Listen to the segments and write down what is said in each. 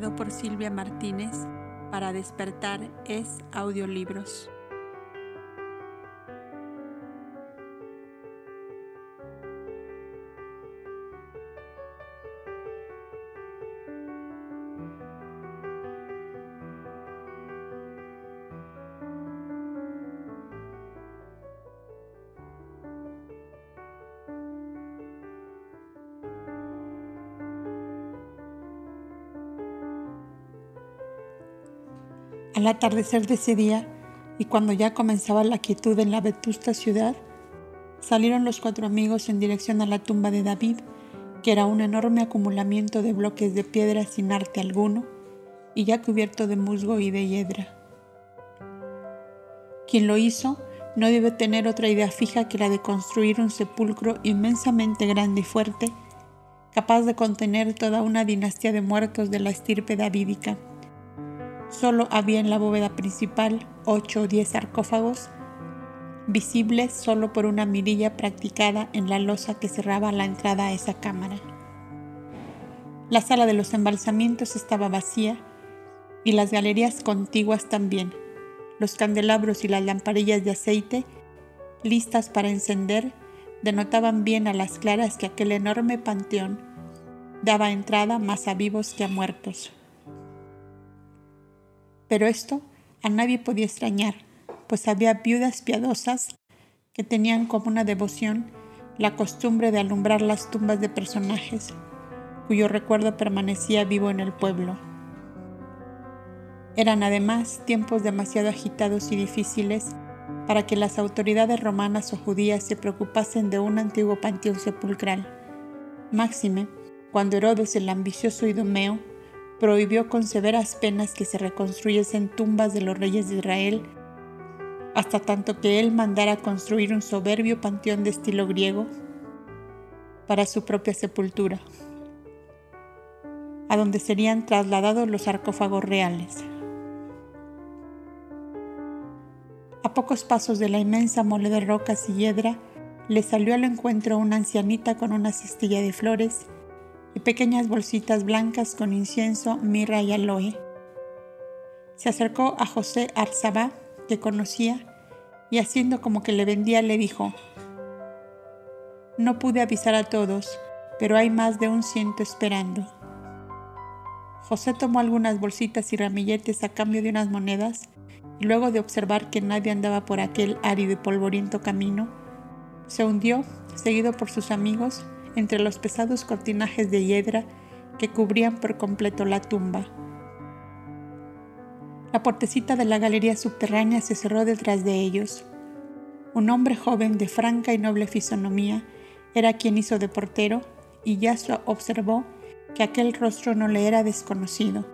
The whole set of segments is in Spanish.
por Silvia Martínez para despertar es audiolibros. Al atardecer de ese día, y cuando ya comenzaba la quietud en la vetusta ciudad, salieron los cuatro amigos en dirección a la tumba de David, que era un enorme acumulamiento de bloques de piedra sin arte alguno, y ya cubierto de musgo y de hiedra. Quien lo hizo no debe tener otra idea fija que la de construir un sepulcro inmensamente grande y fuerte, capaz de contener toda una dinastía de muertos de la estirpe davídica. Solo había en la bóveda principal ocho o diez sarcófagos, visibles solo por una mirilla practicada en la losa que cerraba la entrada a esa cámara. La sala de los embalsamientos estaba vacía y las galerías contiguas también. Los candelabros y las lamparillas de aceite, listas para encender, denotaban bien a las claras que aquel enorme panteón daba entrada más a vivos que a muertos. Pero esto a nadie podía extrañar, pues había viudas piadosas que tenían como una devoción la costumbre de alumbrar las tumbas de personajes cuyo recuerdo permanecía vivo en el pueblo. Eran además tiempos demasiado agitados y difíciles para que las autoridades romanas o judías se preocupasen de un antiguo panteón sepulcral. Máxime, cuando Herodes el ambicioso Idomeo prohibió con severas penas que se reconstruyesen tumbas de los reyes de Israel, hasta tanto que él mandara construir un soberbio panteón de estilo griego para su propia sepultura, a donde serían trasladados los sarcófagos reales. A pocos pasos de la inmensa mole de rocas y hiedra, le salió al encuentro una ancianita con una cestilla de flores y pequeñas bolsitas blancas con incienso, mirra y aloe. Se acercó a José Arzabá, que conocía, y haciendo como que le vendía, le dijo, No pude avisar a todos, pero hay más de un ciento esperando. José tomó algunas bolsitas y ramilletes a cambio de unas monedas, y luego de observar que nadie andaba por aquel árido y polvoriento camino, se hundió, seguido por sus amigos, entre los pesados cortinajes de hiedra que cubrían por completo la tumba. La puertecita de la galería subterránea se cerró detrás de ellos. Un hombre joven de franca y noble fisonomía era quien hizo de portero y Yasua observó que aquel rostro no le era desconocido,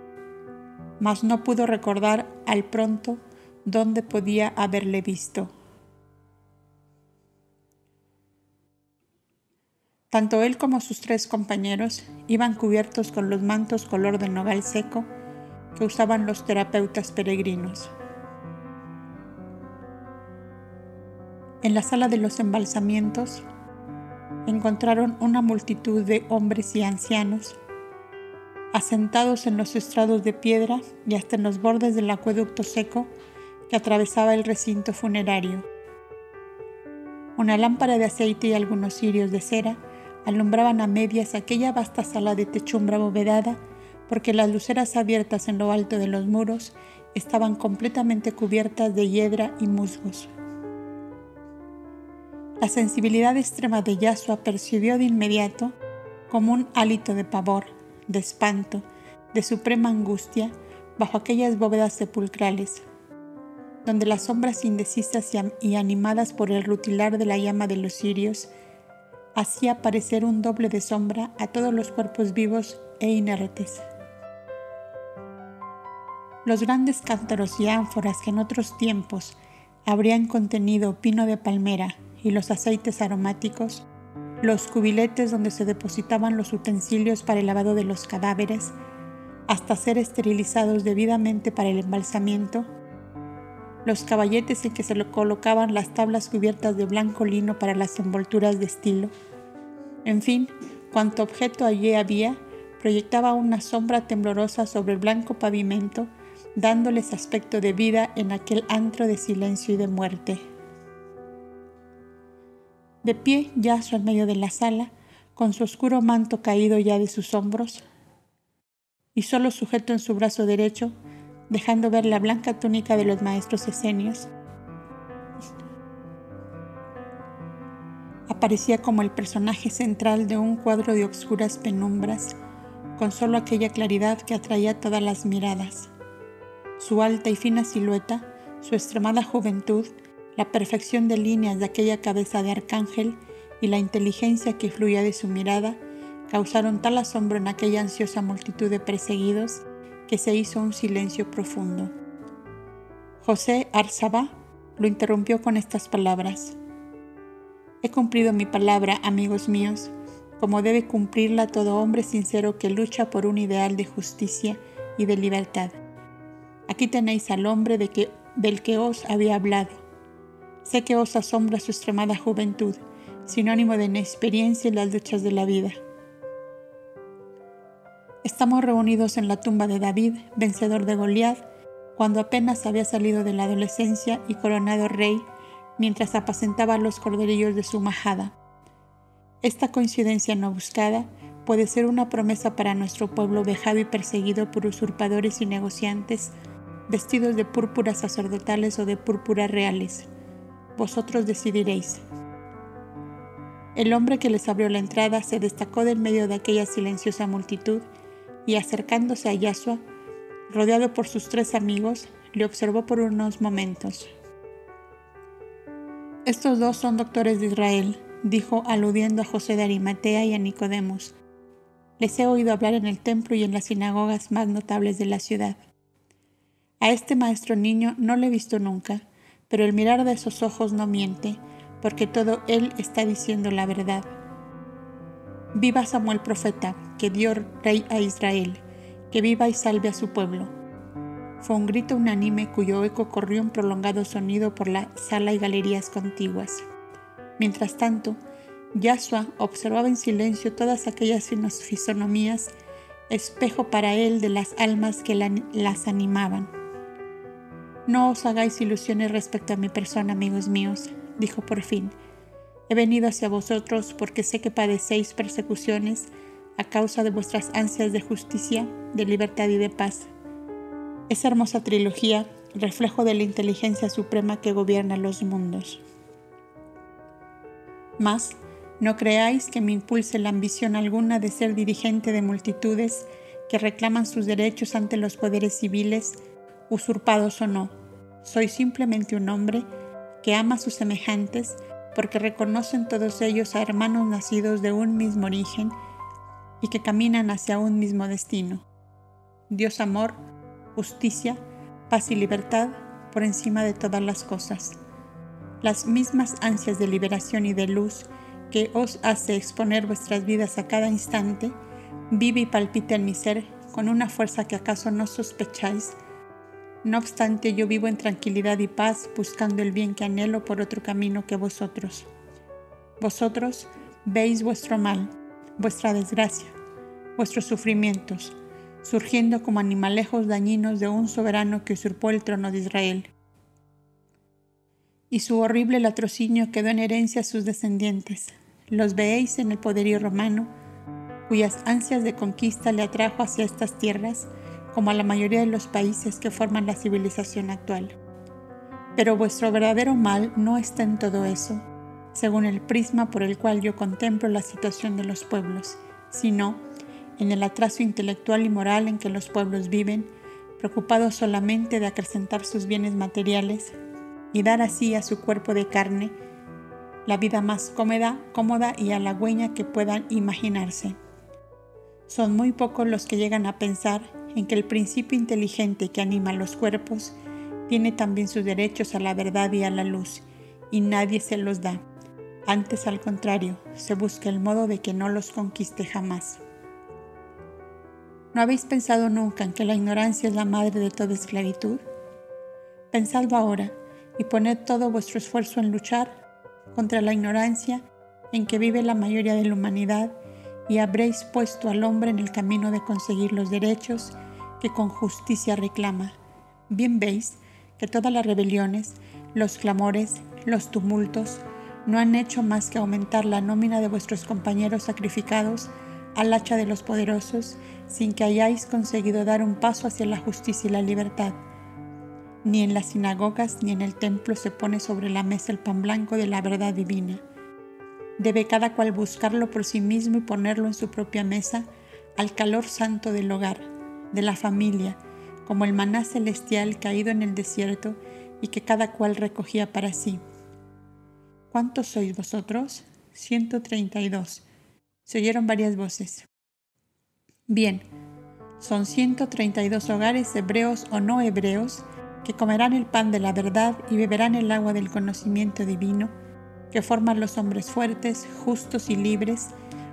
mas no pudo recordar al pronto dónde podía haberle visto. Tanto él como sus tres compañeros iban cubiertos con los mantos color de nogal seco que usaban los terapeutas peregrinos. En la sala de los embalsamientos encontraron una multitud de hombres y ancianos asentados en los estrados de piedra y hasta en los bordes del acueducto seco que atravesaba el recinto funerario. Una lámpara de aceite y algunos cirios de cera alumbraban a medias aquella vasta sala de techumbre abovedada, porque las luceras abiertas en lo alto de los muros estaban completamente cubiertas de hiedra y musgos. La sensibilidad extrema de Yasua percibió de inmediato, como un hálito de pavor, de espanto, de suprema angustia, bajo aquellas bóvedas sepulcrales, donde las sombras indecisas y animadas por el rutilar de la llama de los cirios hacía aparecer un doble de sombra a todos los cuerpos vivos e inertes. Los grandes cántaros y ánforas que en otros tiempos habrían contenido pino de palmera y los aceites aromáticos, los cubiletes donde se depositaban los utensilios para el lavado de los cadáveres, hasta ser esterilizados debidamente para el embalsamiento, los caballetes en que se colocaban las tablas cubiertas de blanco lino para las envolturas de estilo. En fin, cuanto objeto allí había, proyectaba una sombra temblorosa sobre el blanco pavimento, dándoles aspecto de vida en aquel antro de silencio y de muerte. De pie, yazo en medio de la sala, con su oscuro manto caído ya de sus hombros, y solo sujeto en su brazo derecho, dejando ver la blanca túnica de los maestros esenios. Aparecía como el personaje central de un cuadro de obscuras penumbras, con solo aquella claridad que atraía todas las miradas. Su alta y fina silueta, su extremada juventud, la perfección de líneas de aquella cabeza de arcángel y la inteligencia que fluía de su mirada causaron tal asombro en aquella ansiosa multitud de perseguidos que se hizo un silencio profundo. José Arzaba lo interrumpió con estas palabras. He cumplido mi palabra, amigos míos, como debe cumplirla todo hombre sincero que lucha por un ideal de justicia y de libertad. Aquí tenéis al hombre del que os había hablado Sé que os asombra su extremada juventud, sinónimo de inexperiencia en las luchas de la vida. Estamos reunidos en la tumba de David, vencedor de Goliat, cuando apenas había salido de la adolescencia y coronado rey, mientras apacentaba los corderillos de su majada. Esta coincidencia no buscada puede ser una promesa para nuestro pueblo vejado y perseguido por usurpadores y negociantes, vestidos de púrpuras sacerdotales o de púrpuras reales vosotros decidiréis. El hombre que les abrió la entrada se destacó del medio de aquella silenciosa multitud y acercándose a Yasua, rodeado por sus tres amigos, le observó por unos momentos. Estos dos son doctores de Israel, dijo aludiendo a José de Arimatea y a Nicodemos. Les he oído hablar en el templo y en las sinagogas más notables de la ciudad. A este maestro niño no le he visto nunca, pero el mirar de esos ojos no miente, porque todo él está diciendo la verdad. Viva Samuel profeta, que dio rey a Israel, que viva y salve a su pueblo. Fue un grito unánime cuyo eco corrió un prolongado sonido por la sala y galerías contiguas. Mientras tanto, Yasua observaba en silencio todas aquellas fisonomías, espejo para él de las almas que las animaban. No os hagáis ilusiones respecto a mi persona, amigos míos, dijo por fin. He venido hacia vosotros porque sé que padecéis persecuciones a causa de vuestras ansias de justicia, de libertad y de paz. Esa hermosa trilogía, reflejo de la inteligencia suprema que gobierna los mundos. Mas, no creáis que me impulse la ambición alguna de ser dirigente de multitudes que reclaman sus derechos ante los poderes civiles usurpados o no. Soy simplemente un hombre que ama a sus semejantes porque reconocen todos ellos a hermanos nacidos de un mismo origen y que caminan hacia un mismo destino. Dios amor, justicia, paz y libertad por encima de todas las cosas. Las mismas ansias de liberación y de luz que os hace exponer vuestras vidas a cada instante, vive y palpita en mi ser con una fuerza que acaso no sospecháis no obstante, yo vivo en tranquilidad y paz, buscando el bien que anhelo por otro camino que vosotros. Vosotros veis vuestro mal, vuestra desgracia, vuestros sufrimientos, surgiendo como animalejos dañinos de un soberano que usurpó el trono de Israel. Y su horrible latrocinio quedó en herencia a sus descendientes. Los veéis en el poderío romano, cuyas ansias de conquista le atrajo hacia estas tierras, como a la mayoría de los países que forman la civilización actual. Pero vuestro verdadero mal no está en todo eso, según el prisma por el cual yo contemplo la situación de los pueblos, sino en el atraso intelectual y moral en que los pueblos viven, preocupados solamente de acrecentar sus bienes materiales y dar así a su cuerpo de carne la vida más cómoda, cómoda y halagüeña que puedan imaginarse. Son muy pocos los que llegan a pensar en que el principio inteligente que anima los cuerpos tiene también sus derechos a la verdad y a la luz, y nadie se los da. Antes, al contrario, se busca el modo de que no los conquiste jamás. ¿No habéis pensado nunca en que la ignorancia es la madre de toda esclavitud? Pensadlo ahora y poned todo vuestro esfuerzo en luchar contra la ignorancia en que vive la mayoría de la humanidad y habréis puesto al hombre en el camino de conseguir los derechos que con justicia reclama. Bien veis que todas las rebeliones, los clamores, los tumultos, no han hecho más que aumentar la nómina de vuestros compañeros sacrificados al hacha de los poderosos, sin que hayáis conseguido dar un paso hacia la justicia y la libertad. Ni en las sinagogas ni en el templo se pone sobre la mesa el pan blanco de la verdad divina Debe cada cual buscarlo por sí mismo y ponerlo en su propia mesa al calor santo del hogar, de la familia, como el maná celestial caído en el desierto y que cada cual recogía para sí. ¿Cuántos sois vosotros? 132. Se oyeron varias voces. Bien, son 132 hogares hebreos o no hebreos que comerán el pan de la verdad y beberán el agua del conocimiento divino que forman los hombres fuertes, justos y libres,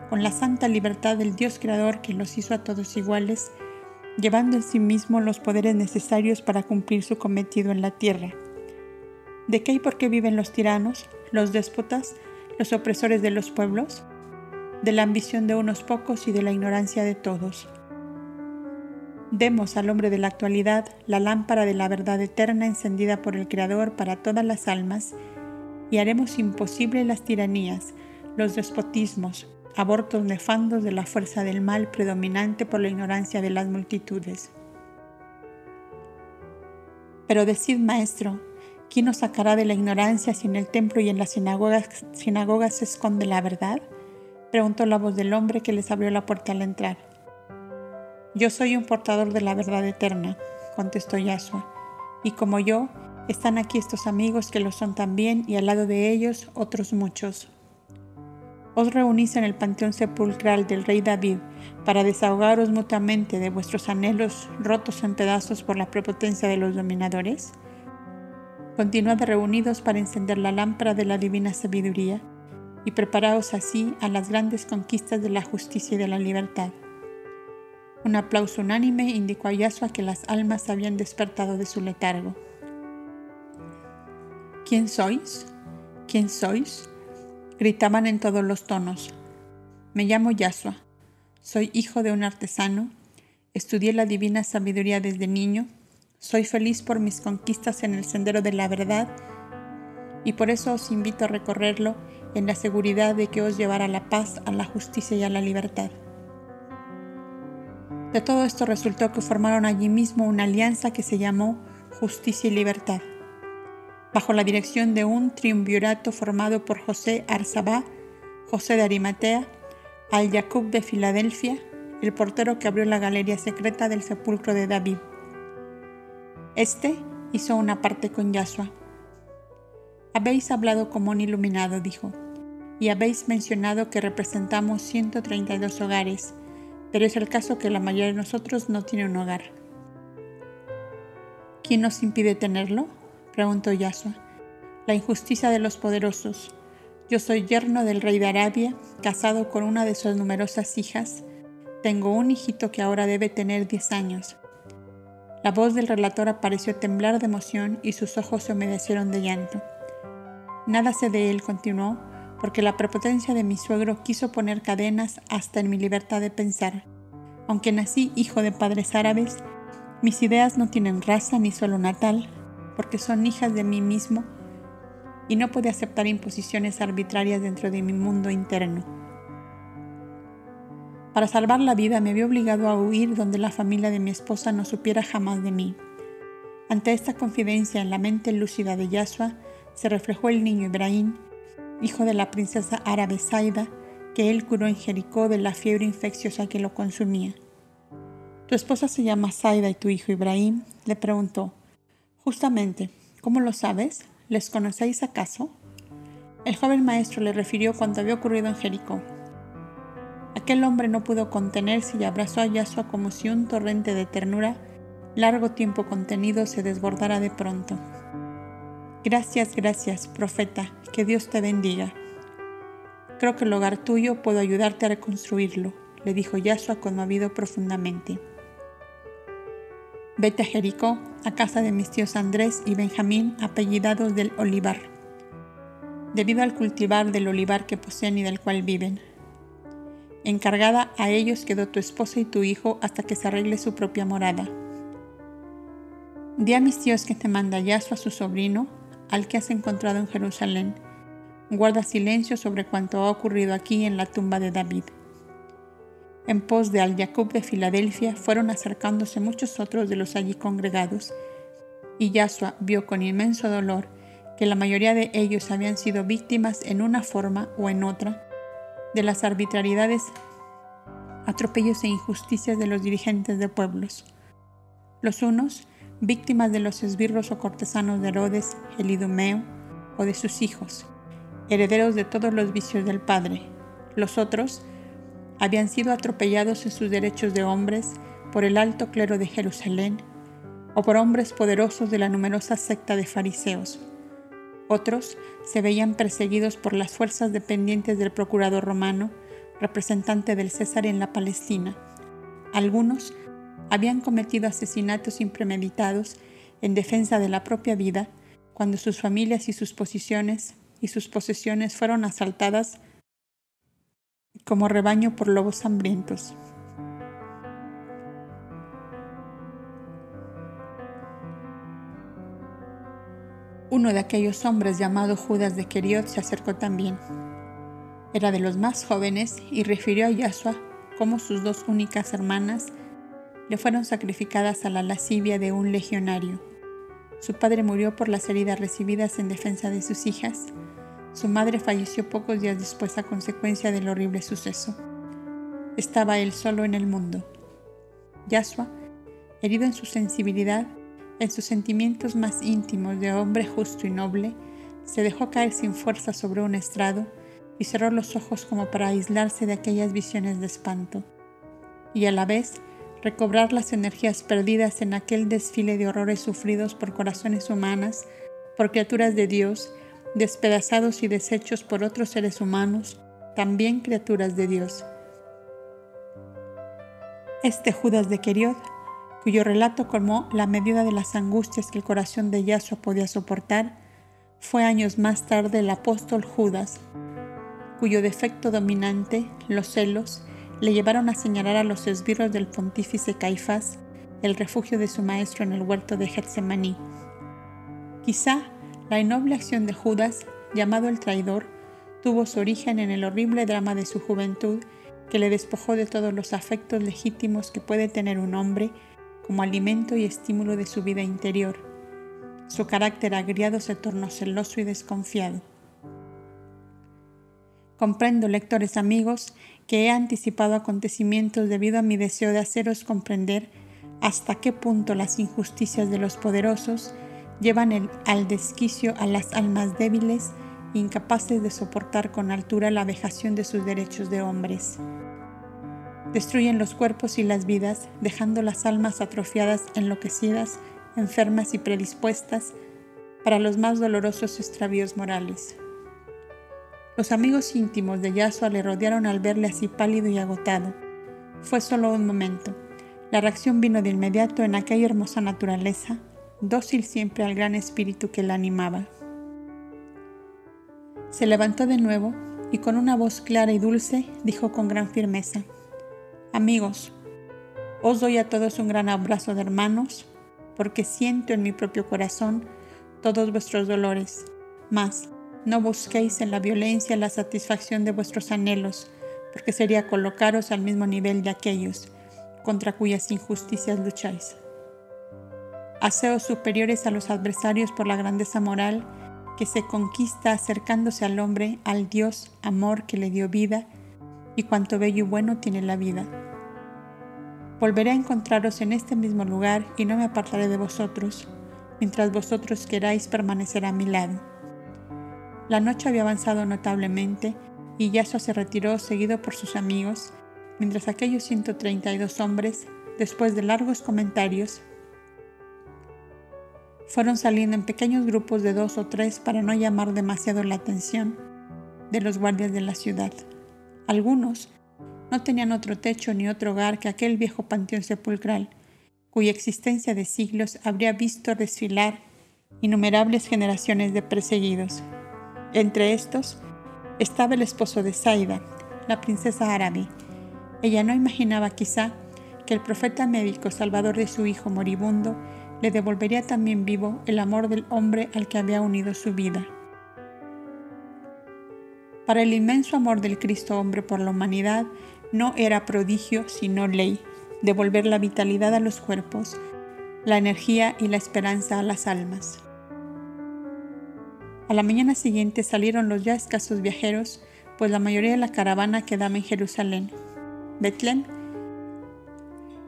con la santa libertad del Dios Creador que los hizo a todos iguales, llevando en sí mismo los poderes necesarios para cumplir su cometido en la tierra. ¿De qué y por qué viven los tiranos, los déspotas, los opresores de los pueblos? De la ambición de unos pocos y de la ignorancia de todos. Demos al hombre de la actualidad la lámpara de la verdad eterna encendida por el Creador para todas las almas, y haremos imposible las tiranías, los despotismos, abortos nefandos de la fuerza del mal predominante por la ignorancia de las multitudes. Pero decid, maestro, ¿quién nos sacará de la ignorancia si en el templo y en las sinagogas, se esconde la verdad? Preguntó la voz del hombre que les abrió la puerta al entrar. Yo soy un portador de la verdad eterna, contestó Yahshua, y como yo, están aquí estos amigos que lo son también y al lado de ellos otros muchos. Os reunís en el panteón sepulcral del rey David para desahogaros mutuamente de vuestros anhelos rotos en pedazos por la prepotencia de los dominadores. Continuad reunidos para encender la lámpara de la divina sabiduría y preparaos así a las grandes conquistas de la justicia y de la libertad. Un aplauso unánime indicó a Yasua que las almas habían despertado de su letargo. ¿Quién sois? ¿Quién sois? Gritaban en todos los tonos. Me llamo Yasua. Soy hijo de un artesano. Estudié la divina sabiduría desde niño. Soy feliz por mis conquistas en el sendero de la verdad y por eso os invito a recorrerlo en la seguridad de que os llevará la paz, a la justicia y a la libertad. De todo esto resultó que formaron allí mismo una alianza que se llamó Justicia y Libertad bajo la dirección de un triunvirato formado por José Arzabá, José de Arimatea, Al Jacob de Filadelfia, el portero que abrió la galería secreta del sepulcro de David. Este hizo una parte con Yahshua. Habéis hablado como un iluminado, dijo, y habéis mencionado que representamos 132 hogares, pero es el caso que la mayoría de nosotros no tiene un hogar. ¿Quién nos impide tenerlo? Preguntó Yasua. La injusticia de los poderosos. Yo soy yerno del rey de Arabia, casado con una de sus numerosas hijas. Tengo un hijito que ahora debe tener 10 años. La voz del relator pareció temblar de emoción y sus ojos se humedecieron de llanto. Nada sé de él, continuó, porque la prepotencia de mi suegro quiso poner cadenas hasta en mi libertad de pensar. Aunque nací hijo de padres árabes, mis ideas no tienen raza ni solo natal, porque son hijas de mí mismo y no pude aceptar imposiciones arbitrarias dentro de mi mundo interno. Para salvar la vida me vi obligado a huir donde la familia de mi esposa no supiera jamás de mí. Ante esta confidencia en la mente lúcida de Yahshua se reflejó el niño Ibrahim, hijo de la princesa árabe Saida, que él curó en Jericó de la fiebre infecciosa que lo consumía. ¿Tu esposa se llama Saida y tu hijo Ibrahim? le preguntó. Justamente, ¿cómo lo sabes? ¿Les conocéis acaso? El joven maestro le refirió cuanto había ocurrido en Jericó. Aquel hombre no pudo contenerse y abrazó a Yahshua como si un torrente de ternura, largo tiempo contenido, se desbordara de pronto. Gracias, gracias, profeta, que Dios te bendiga. Creo que el hogar tuyo puedo ayudarte a reconstruirlo, le dijo Yahshua conmovido profundamente. Vete a Jericó, a casa de mis tíos Andrés y Benjamín, apellidados del olivar, debido al cultivar del olivar que poseen y del cual viven. Encargada a ellos quedó tu esposa y tu hijo hasta que se arregle su propia morada. Di a mis tíos que te manda Yaso a su sobrino, al que has encontrado en Jerusalén. Guarda silencio sobre cuanto ha ocurrido aquí en la tumba de David. En pos de Al Jacob de Filadelfia fueron acercándose muchos otros de los allí congregados, y Yasua vio con inmenso dolor que la mayoría de ellos habían sido víctimas en una forma o en otra de las arbitrariedades, atropellos e injusticias de los dirigentes de pueblos. Los unos, víctimas de los esbirros o cortesanos de Herodes, el Idumeo, o de sus hijos, herederos de todos los vicios del Padre. Los otros, habían sido atropellados en sus derechos de hombres por el alto clero de Jerusalén o por hombres poderosos de la numerosa secta de fariseos. Otros se veían perseguidos por las fuerzas dependientes del procurador romano, representante del César en la Palestina. Algunos habían cometido asesinatos impremeditados en defensa de la propia vida cuando sus familias y sus posiciones y sus posesiones fueron asaltadas como rebaño por lobos hambrientos. Uno de aquellos hombres llamado Judas de Queriot se acercó también. Era de los más jóvenes y refirió a Yahshua cómo sus dos únicas hermanas le fueron sacrificadas a la lascivia de un legionario. Su padre murió por las heridas recibidas en defensa de sus hijas su madre falleció pocos días después a consecuencia del horrible suceso. Estaba él solo en el mundo. Yasua, herido en su sensibilidad, en sus sentimientos más íntimos de hombre justo y noble, se dejó caer sin fuerza sobre un estrado y cerró los ojos como para aislarse de aquellas visiones de espanto, y a la vez recobrar las energías perdidas en aquel desfile de horrores sufridos por corazones humanas, por criaturas de Dios despedazados y deshechos por otros seres humanos, también criaturas de Dios. Este Judas de Queriot, cuyo relato colmó la medida de las angustias que el corazón de Yahshua podía soportar, fue años más tarde el apóstol Judas, cuyo defecto dominante, los celos, le llevaron a señalar a los esbirros del pontífice Caifás el refugio de su maestro en el huerto de Getsemaní. Quizá la innoble acción de Judas, llamado el traidor, tuvo su origen en el horrible drama de su juventud que le despojó de todos los afectos legítimos que puede tener un hombre como alimento y estímulo de su vida interior. Su carácter agriado se tornó celoso y desconfiado. Comprendo, lectores amigos, que he anticipado acontecimientos debido a mi deseo de haceros comprender hasta qué punto las injusticias de los poderosos llevan al desquicio a las almas débiles, incapaces de soportar con altura la vejación de sus derechos de hombres. Destruyen los cuerpos y las vidas, dejando las almas atrofiadas, enloquecidas, enfermas y predispuestas para los más dolorosos extravíos morales. Los amigos íntimos de Yasua le rodearon al verle así pálido y agotado. Fue solo un momento. La reacción vino de inmediato en aquella hermosa naturaleza dócil siempre al gran espíritu que la animaba. Se levantó de nuevo y con una voz clara y dulce dijo con gran firmeza, Amigos, os doy a todos un gran abrazo de hermanos, porque siento en mi propio corazón todos vuestros dolores, mas no busquéis en la violencia la satisfacción de vuestros anhelos, porque sería colocaros al mismo nivel de aquellos contra cuyas injusticias lucháis aseos superiores a los adversarios por la grandeza moral que se conquista acercándose al hombre, al Dios amor que le dio vida y cuanto bello y bueno tiene la vida. Volveré a encontraros en este mismo lugar y no me apartaré de vosotros, mientras vosotros queráis permanecer a mi lado. La noche había avanzado notablemente y Yasua se retiró seguido por sus amigos, mientras aquellos 132 hombres, después de largos comentarios, fueron saliendo en pequeños grupos de dos o tres para no llamar demasiado la atención de los guardias de la ciudad. Algunos no tenían otro techo ni otro hogar que aquel viejo panteón sepulcral, cuya existencia de siglos habría visto desfilar innumerables generaciones de perseguidos. Entre estos estaba el esposo de Saida, la princesa árabe, Ella no imaginaba quizá que el profeta médico salvador de su hijo moribundo le devolvería también vivo el amor del hombre al que había unido su vida. Para el inmenso amor del Cristo hombre por la humanidad, no era prodigio sino ley, devolver la vitalidad a los cuerpos, la energía y la esperanza a las almas. A la mañana siguiente salieron los ya escasos viajeros, pues la mayoría de la caravana quedaba en Jerusalén. Betlem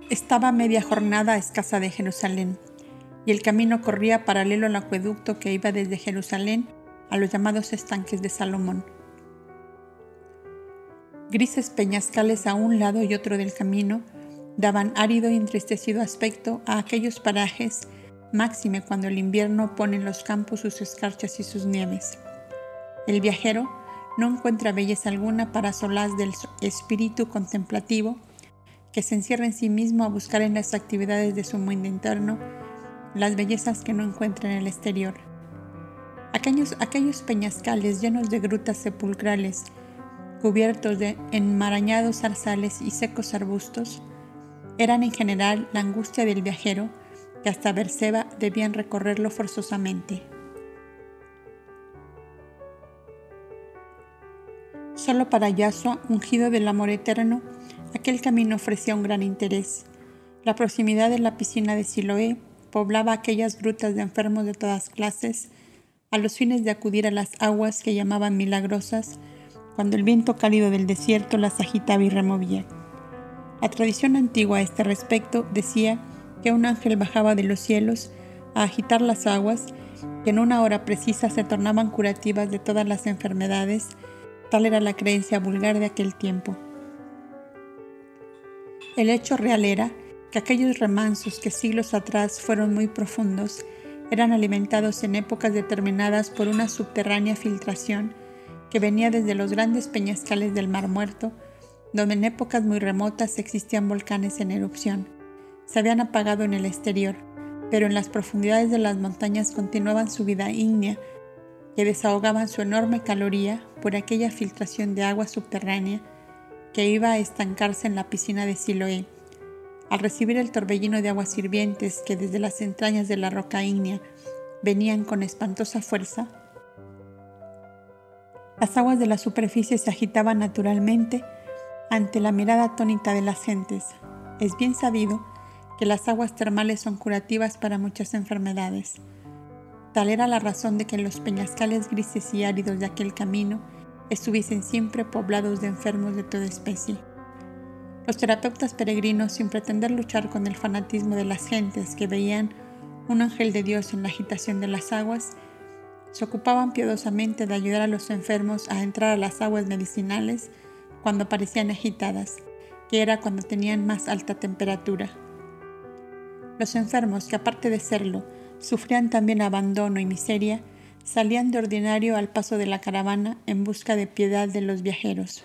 estaba media jornada escasa de Jerusalén, y el camino corría paralelo al acueducto que iba desde Jerusalén a los llamados estanques de Salomón. Grises peñascales a un lado y otro del camino daban árido y entristecido aspecto a aquellos parajes, máxime cuando el invierno pone en los campos sus escarchas y sus nieves. El viajero no encuentra belleza alguna para solaz del espíritu contemplativo que se encierra en sí mismo a buscar en las actividades de su mundo interno las bellezas que no encuentra en el exterior. Aquellos, aquellos peñascales llenos de grutas sepulcrales, cubiertos de enmarañados zarzales y secos arbustos, eran en general la angustia del viajero que hasta Berseba debían recorrerlo forzosamente. Solo para Yasua, ungido del amor eterno, aquel camino ofrecía un gran interés. La proximidad de la piscina de Siloé poblaba aquellas grutas de enfermos de todas clases, a los fines de acudir a las aguas que llamaban milagrosas, cuando el viento cálido del desierto las agitaba y removía. La tradición antigua a este respecto decía que un ángel bajaba de los cielos a agitar las aguas que en una hora precisa se tornaban curativas de todas las enfermedades, tal era la creencia vulgar de aquel tiempo. El hecho real era que aquellos remansos que siglos atrás fueron muy profundos eran alimentados en épocas determinadas por una subterránea filtración que venía desde los grandes peñascales del Mar Muerto, donde en épocas muy remotas existían volcanes en erupción. Se habían apagado en el exterior, pero en las profundidades de las montañas continuaban su vida ígnea, que desahogaban su enorme caloría por aquella filtración de agua subterránea que iba a estancarse en la piscina de Siloé. Al recibir el torbellino de aguas hirvientes que desde las entrañas de la roca ígnea venían con espantosa fuerza, las aguas de la superficie se agitaban naturalmente ante la mirada atónita de las gentes. Es bien sabido que las aguas termales son curativas para muchas enfermedades. Tal era la razón de que los peñascales grises y áridos de aquel camino estuviesen siempre poblados de enfermos de toda especie. Los terapeutas peregrinos, sin pretender luchar con el fanatismo de las gentes que veían un ángel de Dios en la agitación de las aguas, se ocupaban piadosamente de ayudar a los enfermos a entrar a las aguas medicinales cuando parecían agitadas, que era cuando tenían más alta temperatura. Los enfermos, que aparte de serlo, sufrían también abandono y miseria, salían de ordinario al paso de la caravana en busca de piedad de los viajeros.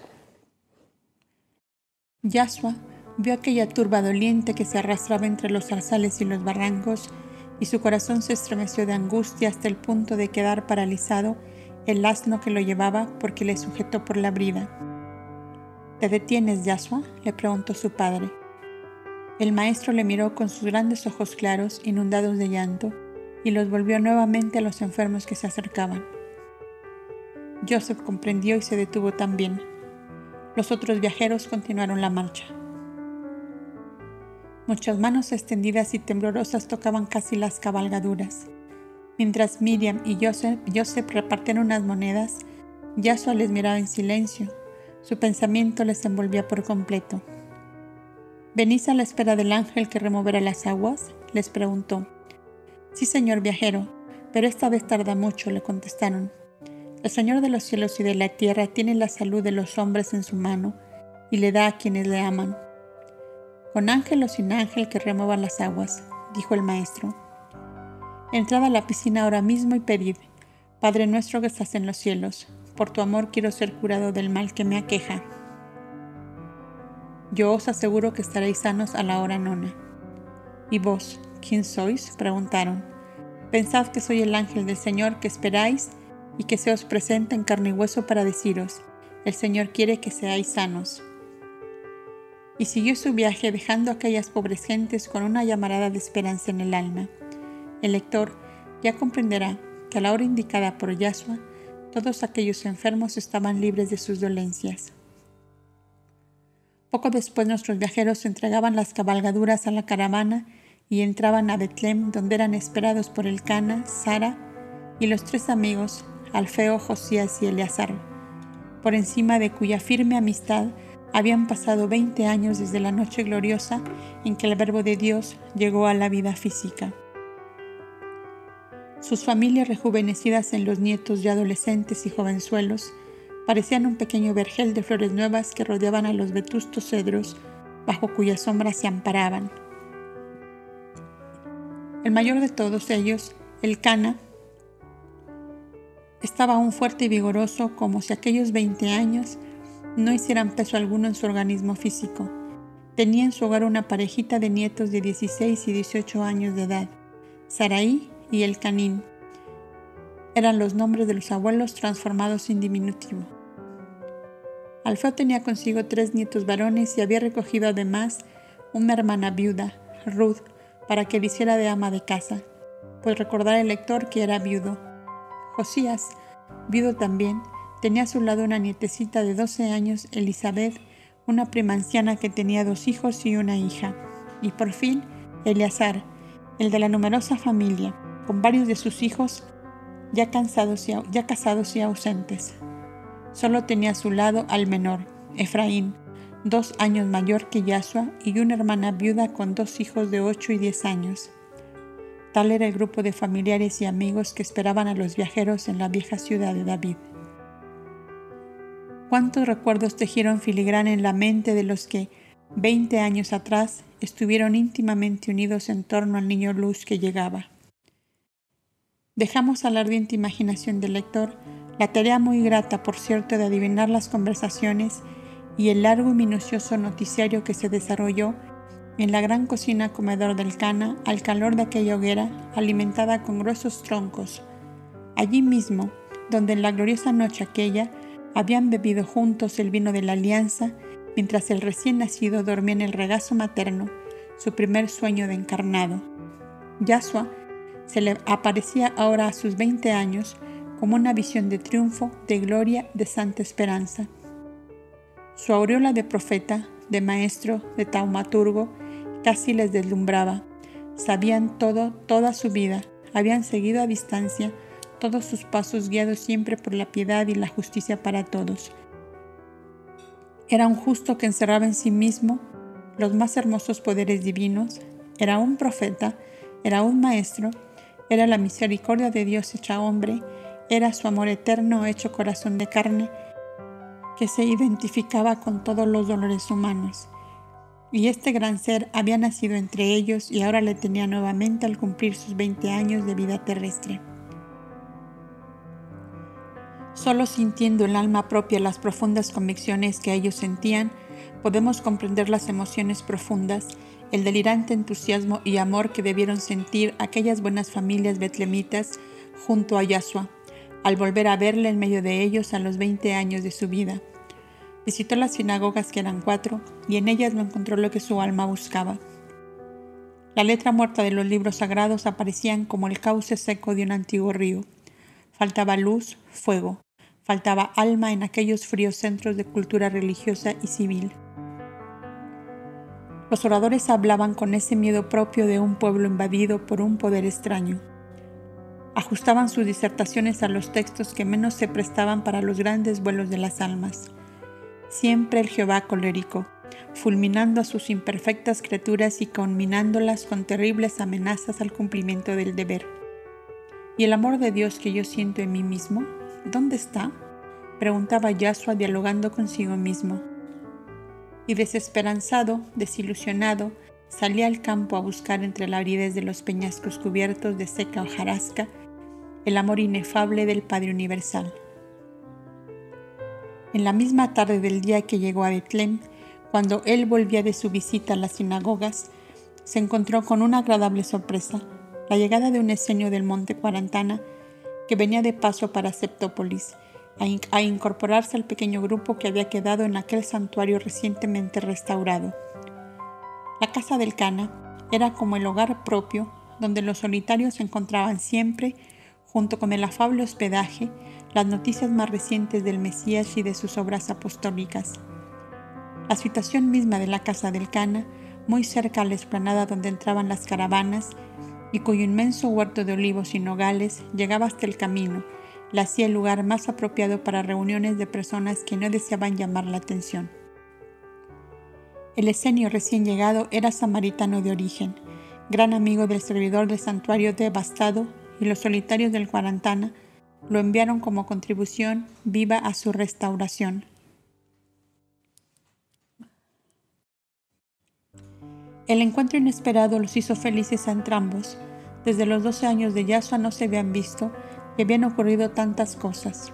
Yasua vio aquella turba doliente que se arrastraba entre los zarzales y los barrancos y su corazón se estremeció de angustia hasta el punto de quedar paralizado el asno que lo llevaba porque le sujetó por la brida. ¿Te detienes, Yasua? le preguntó su padre. El maestro le miró con sus grandes ojos claros, inundados de llanto, y los volvió nuevamente a los enfermos que se acercaban. Joseph comprendió y se detuvo también. Los otros viajeros continuaron la marcha. Muchas manos extendidas y temblorosas tocaban casi las cabalgaduras. Mientras Miriam y Joseph, Joseph repartían unas monedas, Yasua les miraba en silencio. Su pensamiento les envolvía por completo. ¿Venís a la espera del ángel que removerá las aguas? les preguntó. Sí, señor viajero, pero esta vez tarda mucho, le contestaron. El Señor de los cielos y de la tierra tiene la salud de los hombres en su mano y le da a quienes le aman con ángel o sin ángel que remuevan las aguas, dijo el maestro. Entrad a la piscina ahora mismo y pedid, Padre nuestro que estás en los cielos, por tu amor quiero ser curado del mal que me aqueja. Yo os aseguro que estaréis sanos a la hora nona. ¿Y vos, quién sois? preguntaron. Pensad que soy el ángel del Señor que esperáis y que se os presenta en carne y hueso para deciros, el Señor quiere que seáis sanos. y siguió su viaje dejando a aquellas pobres gentes con una llamarada de esperanza en el alma. El lector ya comprenderá que a la hora indicada por Yahshua, todos aquellos enfermos estaban libres de sus dolencias. Poco después nuestros viajeros entregaban las cabalgaduras a la caravana y entraban a Betlem, donde eran esperados por el Cana, Sara y los tres amigos, Alfeo, Josías y Eleazar, por encima de cuya firme amistad habían pasado 20 años desde la noche gloriosa en que el Verbo de Dios llegó a la vida física. Sus familias rejuvenecidas en los nietos ya adolescentes y jovenzuelos parecían un pequeño vergel de flores nuevas que rodeaban a los vetustos cedros bajo cuya sombra se amparaban. El mayor de todos ellos, el Cana, estaba aún fuerte y vigoroso como si aquellos 20 años no hicieran peso alguno en su organismo físico. Tenía en su hogar una parejita de nietos de 16 y 18 años de edad, Saraí y el Canín. Eran los nombres de los abuelos transformados en diminutivo. Alfeo tenía consigo tres nietos varones y había recogido además una hermana viuda, Ruth, para que le hiciera de ama de casa, pues recordar el lector que era viudo. Josías, viudo también, Tenía a su lado una nietecita de 12 años, Elizabeth, una prima anciana que tenía dos hijos y una hija. Y por fin, Eleazar, el de la numerosa familia, con varios de sus hijos ya, cansados y, ya casados y ausentes. Solo tenía a su lado al menor, Efraín, dos años mayor que Yahshua y una hermana viuda con dos hijos de 8 y 10 años. Tal era el grupo de familiares y amigos que esperaban a los viajeros en la vieja ciudad de David cuántos recuerdos tejieron filigrana en la mente de los que, veinte años atrás, estuvieron íntimamente unidos en torno al niño luz que llegaba. Dejamos a la ardiente imaginación del lector la tarea muy grata, por cierto, de adivinar las conversaciones y el largo y minucioso noticiario que se desarrolló en la gran cocina comedor del Cana al calor de aquella hoguera alimentada con gruesos troncos, allí mismo donde en la gloriosa noche aquella habían bebido juntos el vino de la alianza mientras el recién nacido dormía en el regazo materno, su primer sueño de encarnado. Yahshua se le aparecía ahora a sus 20 años como una visión de triunfo, de gloria, de santa esperanza. Su aureola de profeta, de maestro, de taumaturgo, casi les deslumbraba. Sabían todo, toda su vida, habían seguido a distancia todos sus pasos guiados siempre por la piedad y la justicia para todos. Era un justo que encerraba en sí mismo los más hermosos poderes divinos, era un profeta, era un maestro, era la misericordia de Dios hecha hombre, era su amor eterno hecho corazón de carne, que se identificaba con todos los dolores humanos. Y este gran ser había nacido entre ellos y ahora le tenía nuevamente al cumplir sus 20 años de vida terrestre. Solo sintiendo el alma propia las profundas convicciones que ellos sentían, podemos comprender las emociones profundas, el delirante entusiasmo y amor que debieron sentir aquellas buenas familias betlemitas junto a Yahshua, al volver a verle en medio de ellos a los 20 años de su vida. Visitó las sinagogas que eran cuatro y en ellas no encontró lo que su alma buscaba. La letra muerta de los libros sagrados aparecían como el cauce seco de un antiguo río. Faltaba luz, fuego, faltaba alma en aquellos fríos centros de cultura religiosa y civil. Los oradores hablaban con ese miedo propio de un pueblo invadido por un poder extraño. Ajustaban sus disertaciones a los textos que menos se prestaban para los grandes vuelos de las almas. Siempre el Jehová colérico, fulminando a sus imperfectas criaturas y conminándolas con terribles amenazas al cumplimiento del deber. ¿Y el amor de Dios que yo siento en mí mismo? ¿Dónde está? preguntaba Yahshua dialogando consigo mismo. Y desesperanzado, desilusionado, salía al campo a buscar entre la aridez de los peñascos cubiertos de seca hojarasca el amor inefable del Padre Universal. En la misma tarde del día que llegó a Betlem, cuando él volvía de su visita a las sinagogas, se encontró con una agradable sorpresa la llegada de un esenio del monte Cuarantana que venía de paso para Septópolis a, incorporarse al pequeño grupo que había quedado en aquel santuario recientemente restaurado. La casa del Cana era como el hogar propio donde los solitarios encontraban siempre, junto con el afable hospedaje, las noticias más recientes del Mesías y de sus obras apostólicas. La situación misma de la casa del Cana, muy cerca a la explanada donde entraban las caravanas, y cuyo inmenso huerto de olivos y nogales llegaba hasta el camino, la hacía el lugar más apropiado para reuniones de personas que no deseaban llamar la atención. El esenio recién llegado era samaritano de origen, gran amigo del servidor del santuario devastado, y los solitarios del Guarantana lo enviaron como contribución viva a su restauración. El encuentro inesperado los hizo felices a entrambos. Desde los 12 años de Yasua no se habían visto y habían ocurrido tantas cosas.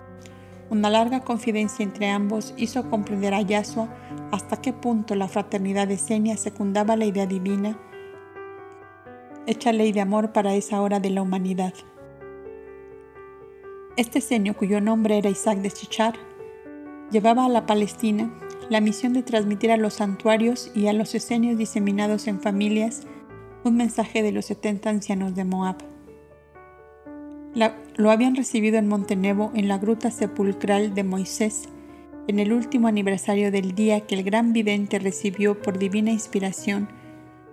Una larga confidencia entre ambos hizo comprender a Yasua hasta qué punto la fraternidad de Senia secundaba la idea divina, hecha ley de amor para esa hora de la humanidad. Este senio, cuyo nombre era Isaac de Chichar, llevaba a la Palestina la misión de transmitir a los santuarios y a los esenios diseminados en familias un mensaje de los 70 ancianos de Moab. lo habían recibido en Montenevo en la gruta sepulcral de Moisés en el último aniversario del día que el gran vidente recibió por divina inspiración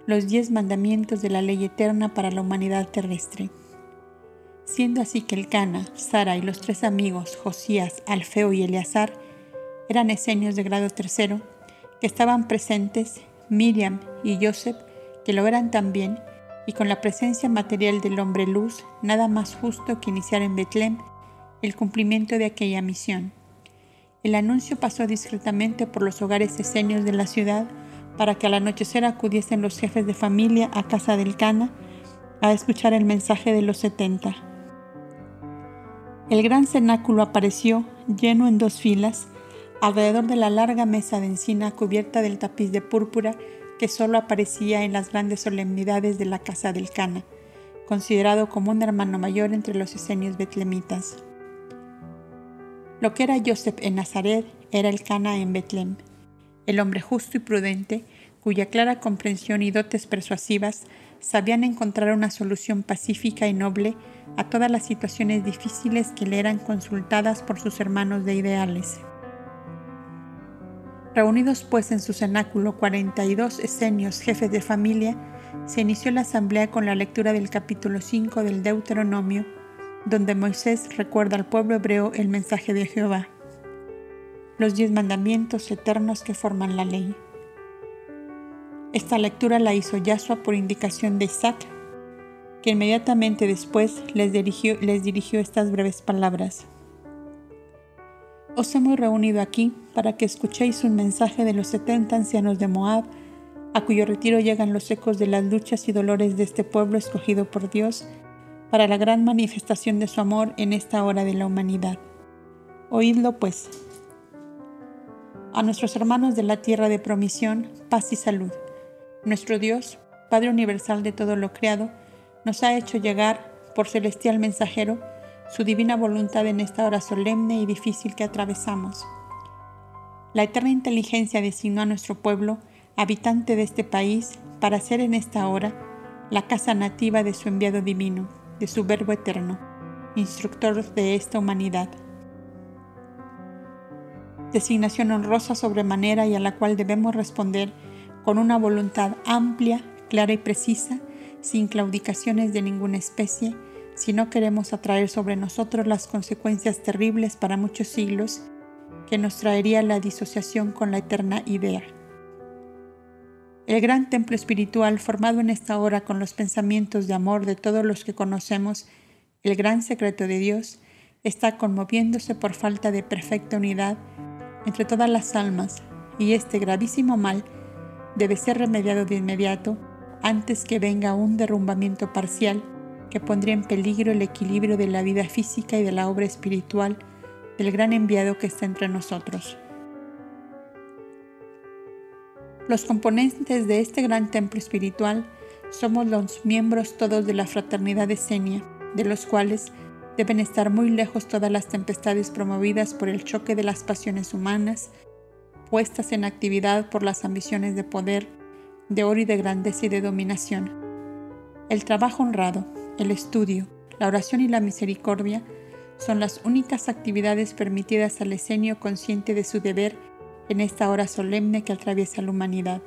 los diez mandamientos de la ley eterna para la humanidad terrestre. Siendo así que el Cana, Sara y los tres amigos, Josías, Alfeo y Eleazar, eran esenios de grado tercero, que estaban presentes, Miriam y Joseph, que lo eran también, y con la presencia material del hombre luz, nada más justo que iniciar en Betlem el cumplimiento de aquella misión. El anuncio pasó discretamente por los hogares esenios de la ciudad para que al anochecer acudiesen los jefes de familia a casa del Cana a escuchar el mensaje de los setenta. El gran cenáculo apareció lleno en dos filas, alrededor de la larga mesa de encina cubierta del tapiz de púrpura que solo aparecía en las grandes solemnidades de la casa del Cana, considerado como un hermano mayor entre los esenios betlemitas. Lo que era Joseph en Nazaret era el Cana en Betlem, el hombre justo y prudente, cuya clara comprensión y dotes persuasivas sabían encontrar una solución pacífica y noble a todas las situaciones difíciles que le eran consultadas por sus hermanos de ideales. Reunidos pues en su cenáculo 42 esenios jefes de familia, se inició la asamblea con la lectura del capítulo 5 del Deuteronomio, donde Moisés recuerda al pueblo hebreo el mensaje de Jehová, los diez mandamientos eternos que forman la ley. Esta lectura la hizo Yahshua por indicación de Isaac, que inmediatamente después les dirigió, les dirigió estas breves palabras. Os hemos reunido aquí para que escuchéis un mensaje de los setenta ancianos de Moab, a cuyo retiro llegan los ecos de las luchas y dolores de este pueblo escogido por Dios para la gran manifestación de su amor en esta hora de la humanidad. Oídlo pues. A nuestros hermanos de la tierra de promisión, paz y salud. Nuestro Dios, Padre universal de todo lo creado, nos ha hecho llegar, por celestial mensajero, su divina voluntad en esta hora solemne y difícil que atravesamos. La eterna inteligencia designó a nuestro pueblo, habitante de este país, para ser en esta hora la casa nativa de su enviado divino, de su Verbo eterno, instructor de esta humanidad. Designación honrosa sobremanera y a la cual debemos responder con una voluntad amplia, clara y precisa, sin claudicaciones de ninguna especie, si no queremos atraer sobre nosotros las consecuencias terribles para muchos siglos que nos traería la disociación con la eterna idea. El gran templo espiritual formado en esta hora con los pensamientos de amor de todos los que conocemos el gran secreto de Dios está conmoviéndose por falta de perfecta unidad entre todas las almas y este gravísimo mal debe ser remediado de inmediato antes que venga un derrumbamiento parcial que pondría en peligro el equilibrio de la vida física y de la obra espiritual del gran enviado que está entre nosotros. Los componentes de este gran templo espiritual somos los miembros todos de la fraternidad de Senia, de los cuales Deben estar muy lejos todas las tempestades promovidas por el choque de las pasiones humanas, puestas en actividad por las ambiciones de poder, de oro y de grandeza y de dominación. El trabajo honrado, el estudio, la oración y la misericordia son las únicas actividades permitidas al esenio consciente de su deber en esta hora solemne que atraviesa la humanidad.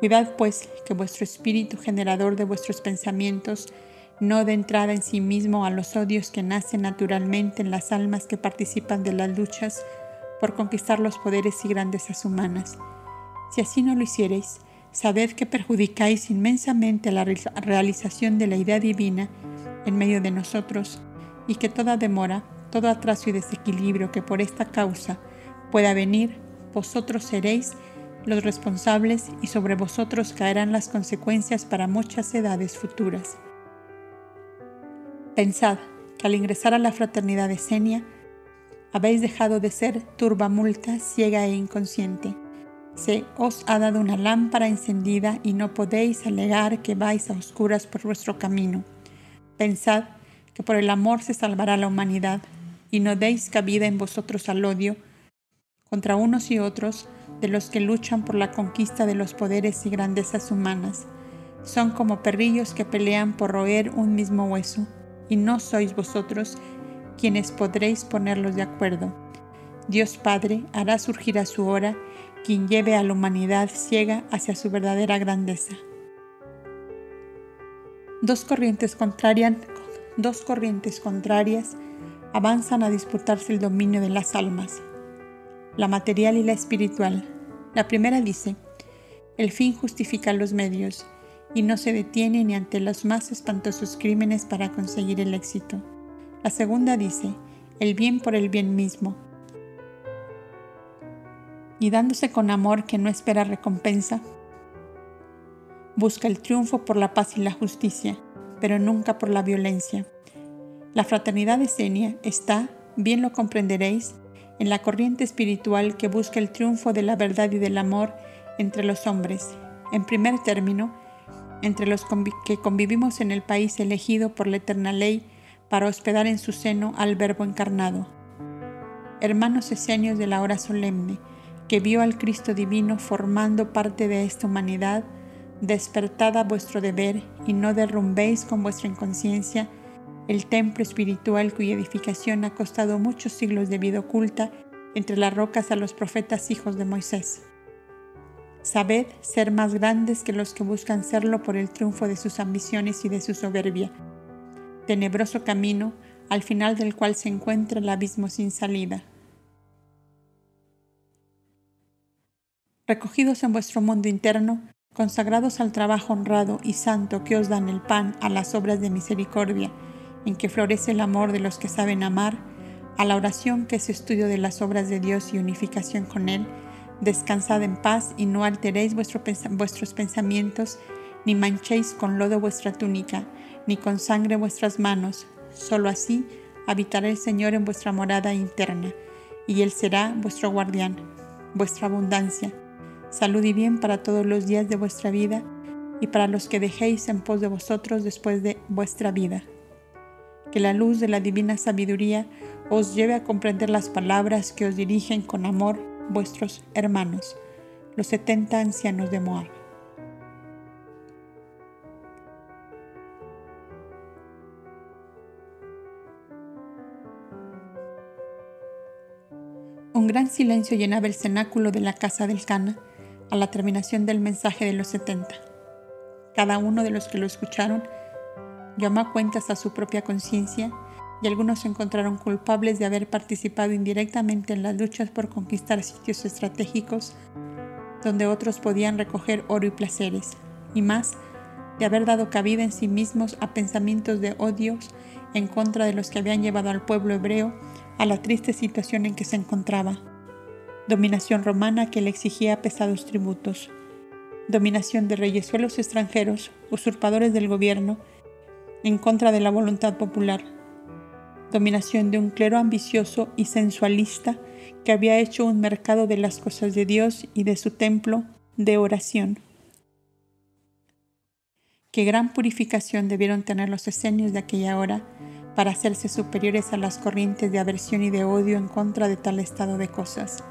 Cuidad pues que vuestro espíritu generador de vuestros pensamientos no dé entrada en sí mismo a los odios que nacen naturalmente en las almas que participan de las luchas por conquistar los poderes y grandezas humanas. Si así no lo hiciereis, sabed que perjudicáis inmensamente la realización de la idea divina en medio de nosotros y que toda demora, todo atraso y desequilibrio que por esta causa pueda venir, vosotros seréis los responsables y sobre vosotros caerán las consecuencias para muchas edades futuras. Pensad que al ingresar a la fraternidad de Senia, habéis dejado de ser turbamulta, ciega e inconsciente. Se os ha dado una lámpara encendida y no podéis alegar que vais a oscuras por vuestro camino. Pensad que por el amor se salvará la humanidad, y no deis cabida en vosotros al odio contra unos y otros de los que luchan por la conquista de los poderes y grandezas humanas. Son como perrillos que pelean por roer un mismo hueso, y no sois vosotros quienes podréis ponerlos de acuerdo. Dios Padre hará surgir a su hora quien lleve a la humanidad ciega hacia su verdadera grandeza. Dos corrientes, dos corrientes contrarias avanzan a disputarse el dominio de las almas, la material y la espiritual. La primera dice, el fin justifica los medios y no se detiene ni ante los más espantosos crímenes para conseguir el éxito. La segunda dice, el bien por el bien mismo. Y dándose con amor que no espera recompensa, busca el triunfo por la paz y la justicia, pero nunca por la violencia. La fraternidad de Senia está, bien lo comprenderéis, en la corriente espiritual que busca el triunfo de la verdad y del amor entre los hombres. En primer término, entre los que convivimos en el país elegido por la eterna ley para hospedar en su seno al Verbo encarnado. Hermanos esenios de la hora solemne, que vio al Cristo divino formando parte de esta humanidad, despertad a vuestro deber y no derrumbéis con vuestra inconsciencia el templo espiritual cuya edificación ha costado muchos siglos de vida oculta entre las rocas a los profetas hijos de Moisés. Sabed ser más grandes que los que buscan serlo por el triunfo de sus ambiciones y de su soberbia tenebroso camino al final del cual se encuentra el abismo sin salida. Recogidos en vuestro mundo interno, consagrados al trabajo honrado y santo que os dan el pan a las obras de misericordia, en que florece el amor de los que saben amar, a la oración que es estudio de las obras de Dios y unificación con Él, descansad en paz y no alteréis vuestros pensamientos, ni manchéis con lodo vuestra túnica, ni con sangre vuestras manos, solo así habitará el Señor en vuestra morada interna, y Él será vuestro guardián, vuestra abundancia, salud y bien para todos los días de vuestra vida y para los que dejéis en pos de vosotros después de vuestra vida. Que la luz de la divina sabiduría os lleve a comprender las palabras que os dirigen con amor vuestros hermanos, los setenta ancianos de Moab. Un gran silencio llenaba el cenáculo de la casa del Cana a la terminación del mensaje de los setenta. Cada uno de los que lo escucharon llamó a cuentas a su propia conciencia y algunos se encontraron culpables de haber participado indirectamente en las luchas por conquistar sitios estratégicos donde otros podían recoger oro y placeres, y más, de haber dado cabida en sí mismos a pensamientos de odios en contra de los que habían llevado al pueblo hebreo a la triste situación en que se encontraba. Dominación romana que le exigía pesados tributos. Dominación de reyesuelos extranjeros, usurpadores del gobierno, en contra de la voluntad popular. Dominación de un clero ambicioso y sensualista que había hecho un mercado de las cosas de Dios y de su templo de oración qué gran purificación debieron tener los esenios de aquella hora para hacerse superiores a las corrientes de aversión y de odio en contra de tal estado de cosas.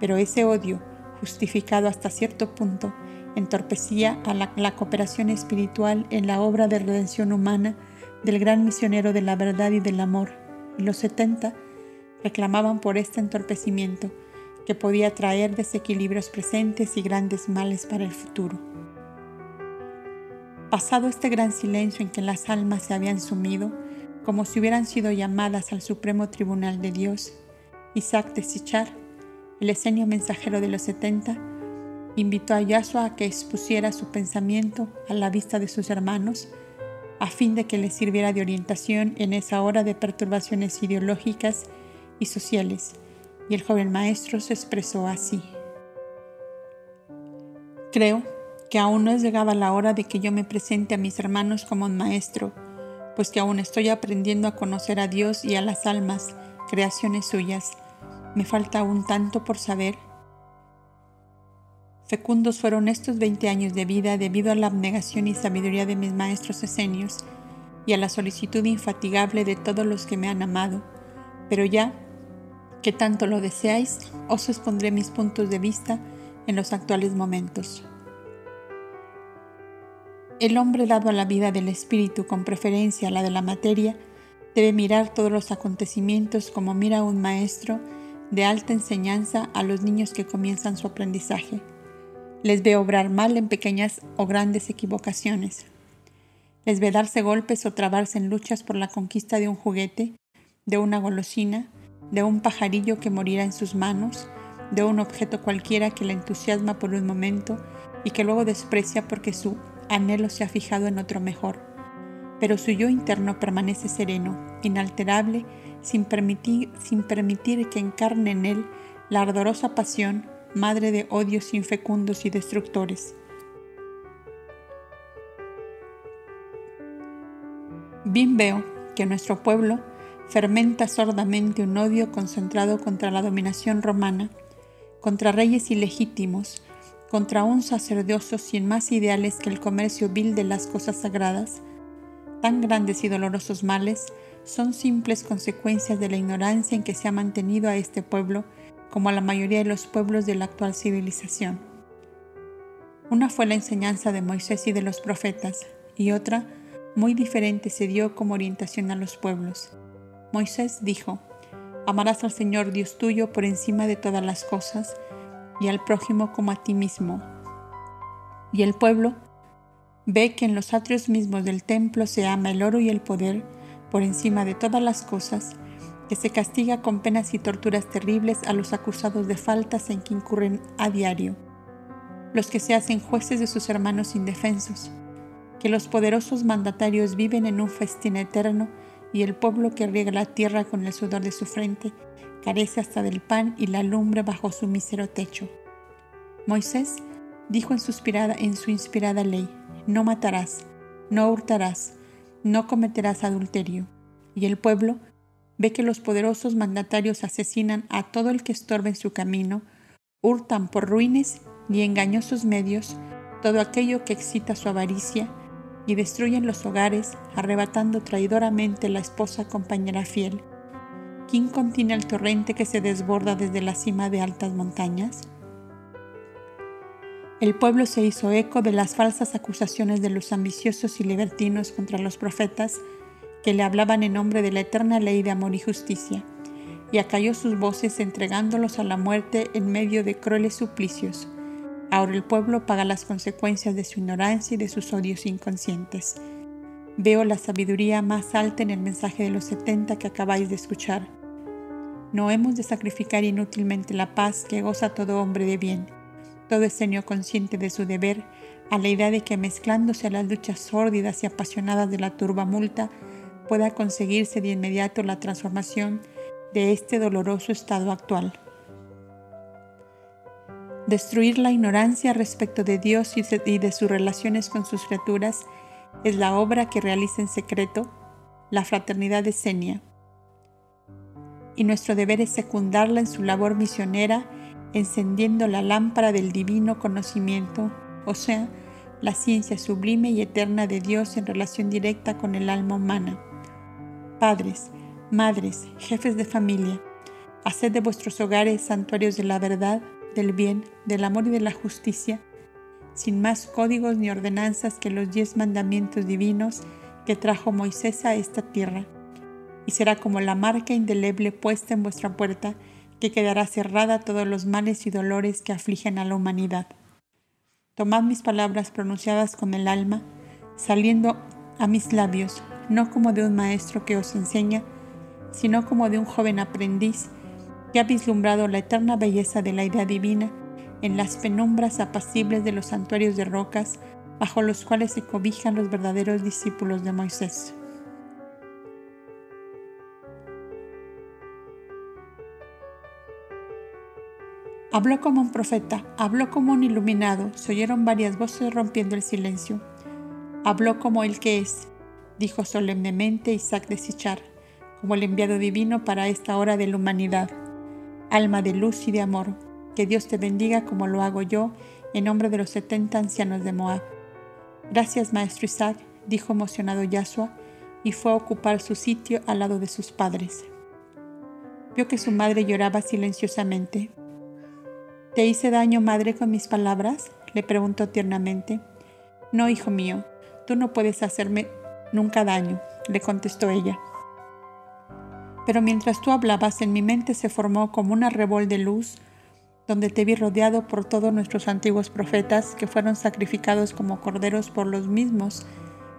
Pero ese odio, justificado hasta cierto punto, entorpecía a la, cooperación espiritual en la obra de redención humana del gran misionero de la verdad y del amor. Y los setenta reclamaban por este entorpecimiento, que podía traer desequilibrios presentes y grandes males para el futuro. Pasado este gran silencio en que las almas se habían sumido, como si hubieran sido llamadas al supremo tribunal de Dios, Isaac de Sichar, el esenio mensajero de los setenta, invitó a Yahshua a que expusiera su pensamiento a la vista de sus hermanos, a fin de que les sirviera de orientación en esa hora de perturbaciones ideológicas y sociales, y el joven maestro se expresó así. Creo que aún no es llegada la hora de que yo me presente a mis hermanos como un maestro, pues que aún estoy aprendiendo a conocer a Dios y a las almas, creaciones suyas. Me falta aún tanto por saber. Fecundos fueron estos 20 años de vida debido a la abnegación y sabiduría de mis maestros esenios y a la solicitud infatigable de todos los que me han amado. Pero ya que tanto lo deseáis, os expondré mis puntos de vista en los actuales momentos. El hombre dado a la vida del espíritu con preferencia a la de la materia debe mirar todos los acontecimientos como mira un maestro de alta enseñanza a los niños que comienzan su aprendizaje. Les ve obrar mal en pequeñas o grandes equivocaciones. Les ve darse golpes o trabarse en luchas por la conquista de un juguete, de una golosina, de un pajarillo que morirá en sus manos, de un objeto cualquiera que le entusiasma por un momento y que luego desprecia porque su anhelo se ha fijado en otro mejor. Pero su yo interno permanece sereno, inalterable, sin permitir, sin permitir que encarne en él la ardorosa pasión, madre de odios infecundos y destructores. Bien veo que nuestro pueblo fermenta sordamente un odio concentrado contra la dominación romana, contra reyes ilegítimos, contra un sacerdocio sin más ideales que el comercio vil de las cosas sagradas. Tan grandes y dolorosos males son simples consecuencias de la ignorancia en que se ha mantenido a este pueblo como a la mayoría de los pueblos de la actual civilización. Una fue la enseñanza de Moisés y de los profetas, y otra, muy diferente, se dio como orientación a los pueblos. Moisés dijo, Amarás al Señor Dios tuyo por encima de todas las cosas y al prójimo como a ti mismo. Y el pueblo ve que en los atrios mismos del templo se ama el oro y el poder por encima de todas las cosas, que se castiga con penas y torturas terribles a los acusados de faltas en que incurren a diario, los que se hacen jueces de sus hermanos indefensos, que los poderosos mandatarios viven en un festín eterno y el pueblo que riega la tierra con el sudor de su frente carece hasta del pan y la lumbre bajo su mísero techo. Moisés dijo en su, inspirada, en su inspirada ley, no matarás, no hurtarás, no cometerás adulterio. Y el pueblo ve que los poderosos mandatarios asesinan a todo el que estorbe en su camino, hurtan por ruines y engañosos medios todo aquello que excita su avaricia, y destruyen los hogares, arrebatando traidoramente la esposa compañera fiel. ¿Quién contiene el torrente que se desborda desde la cima de altas montañas? El pueblo se hizo eco de las falsas acusaciones de los ambiciosos y libertinos contra los profetas que le hablaban en nombre de la eterna ley de amor y justicia, y acalló sus voces entregándolos a la muerte en medio de crueles suplicios Ahora el pueblo paga las consecuencias de su ignorancia y de sus odios inconscientes. Veo la sabiduría más alta en el mensaje de los 70 que acabáis de escuchar. No hemos de sacrificar inútilmente la paz que goza todo hombre de bien, todo esenio consciente de su deber, a la idea de que mezclándose a las luchas sórdidas y apasionadas de la turba multa, pueda conseguirse de inmediato la transformación de este doloroso estado actual. Destruir la ignorancia respecto de Dios y de sus relaciones con sus criaturas es la obra que realiza en secreto la fraternidad de Senia. Y nuestro deber es secundarla en su labor misionera, encendiendo la lámpara del divino conocimiento, o sea, la ciencia sublime y eterna de Dios en relación directa con el alma humana. Padres, madres, jefes de familia, haced de vuestros hogares santuarios de la verdad, del bien, del amor y de la justicia, sin más códigos ni ordenanzas que los diez mandamientos divinos que trajo Moisés a esta tierra. Y será como la marca indeleble puesta en vuestra puerta, que quedará cerrada todos los males y dolores que afligen a la humanidad. Tomad mis palabras pronunciadas con el alma, saliendo a mis labios, no como de un maestro que os enseña, sino como de un joven aprendiz que ha vislumbrado la eterna belleza de la idea divina en las penumbras apacibles de los santuarios de rocas bajo los cuales se cobijan los verdaderos discípulos de Moisés. Habló como un profeta, habló como un iluminado, se oyeron varias voces rompiendo el silencio. Habló como el que es, dijo solemnemente Isaac de Sichar, como el enviado divino para esta hora de la humanidad. Alma de luz y de amor, que Dios te bendiga como lo hago yo en nombre de los setenta ancianos de Moab. Gracias, maestro Isaac, dijo emocionado Yahshua, y fue a ocupar su sitio al lado de sus padres. Vio que su madre lloraba silenciosamente. ¿Te hice daño, madre, con mis palabras? le preguntó tiernamente. No, hijo mío, tú no puedes hacerme nunca daño, le contestó ella. Pero mientras tú hablabas, en mi mente se formó como una rebol de luz donde te vi rodeado por todos nuestros antiguos profetas que fueron sacrificados como corderos por los mismos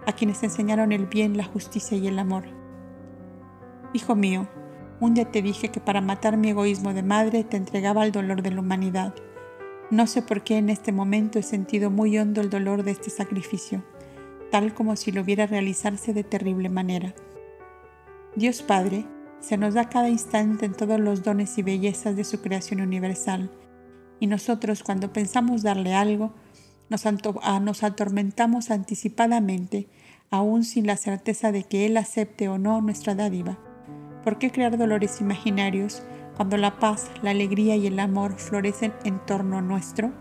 a quienes enseñaron el bien, la justicia y el amor. Hijo mío, un día te dije que para matar mi egoísmo de madre te entregaba al dolor de la humanidad. No sé por qué en este momento he sentido muy hondo el dolor de este sacrificio, tal como si lo viera realizarse de terrible manera. Dios Padre se nos da cada instante en todos los dones y bellezas de su creación universal, y nosotros cuando pensamos darle algo, nos, ah, nos atormentamos anticipadamente, aún sin la certeza de que Él acepte o no nuestra dádiva. ¿Por qué crear dolores imaginarios cuando la paz, la alegría y el amor florecen en torno nuestro?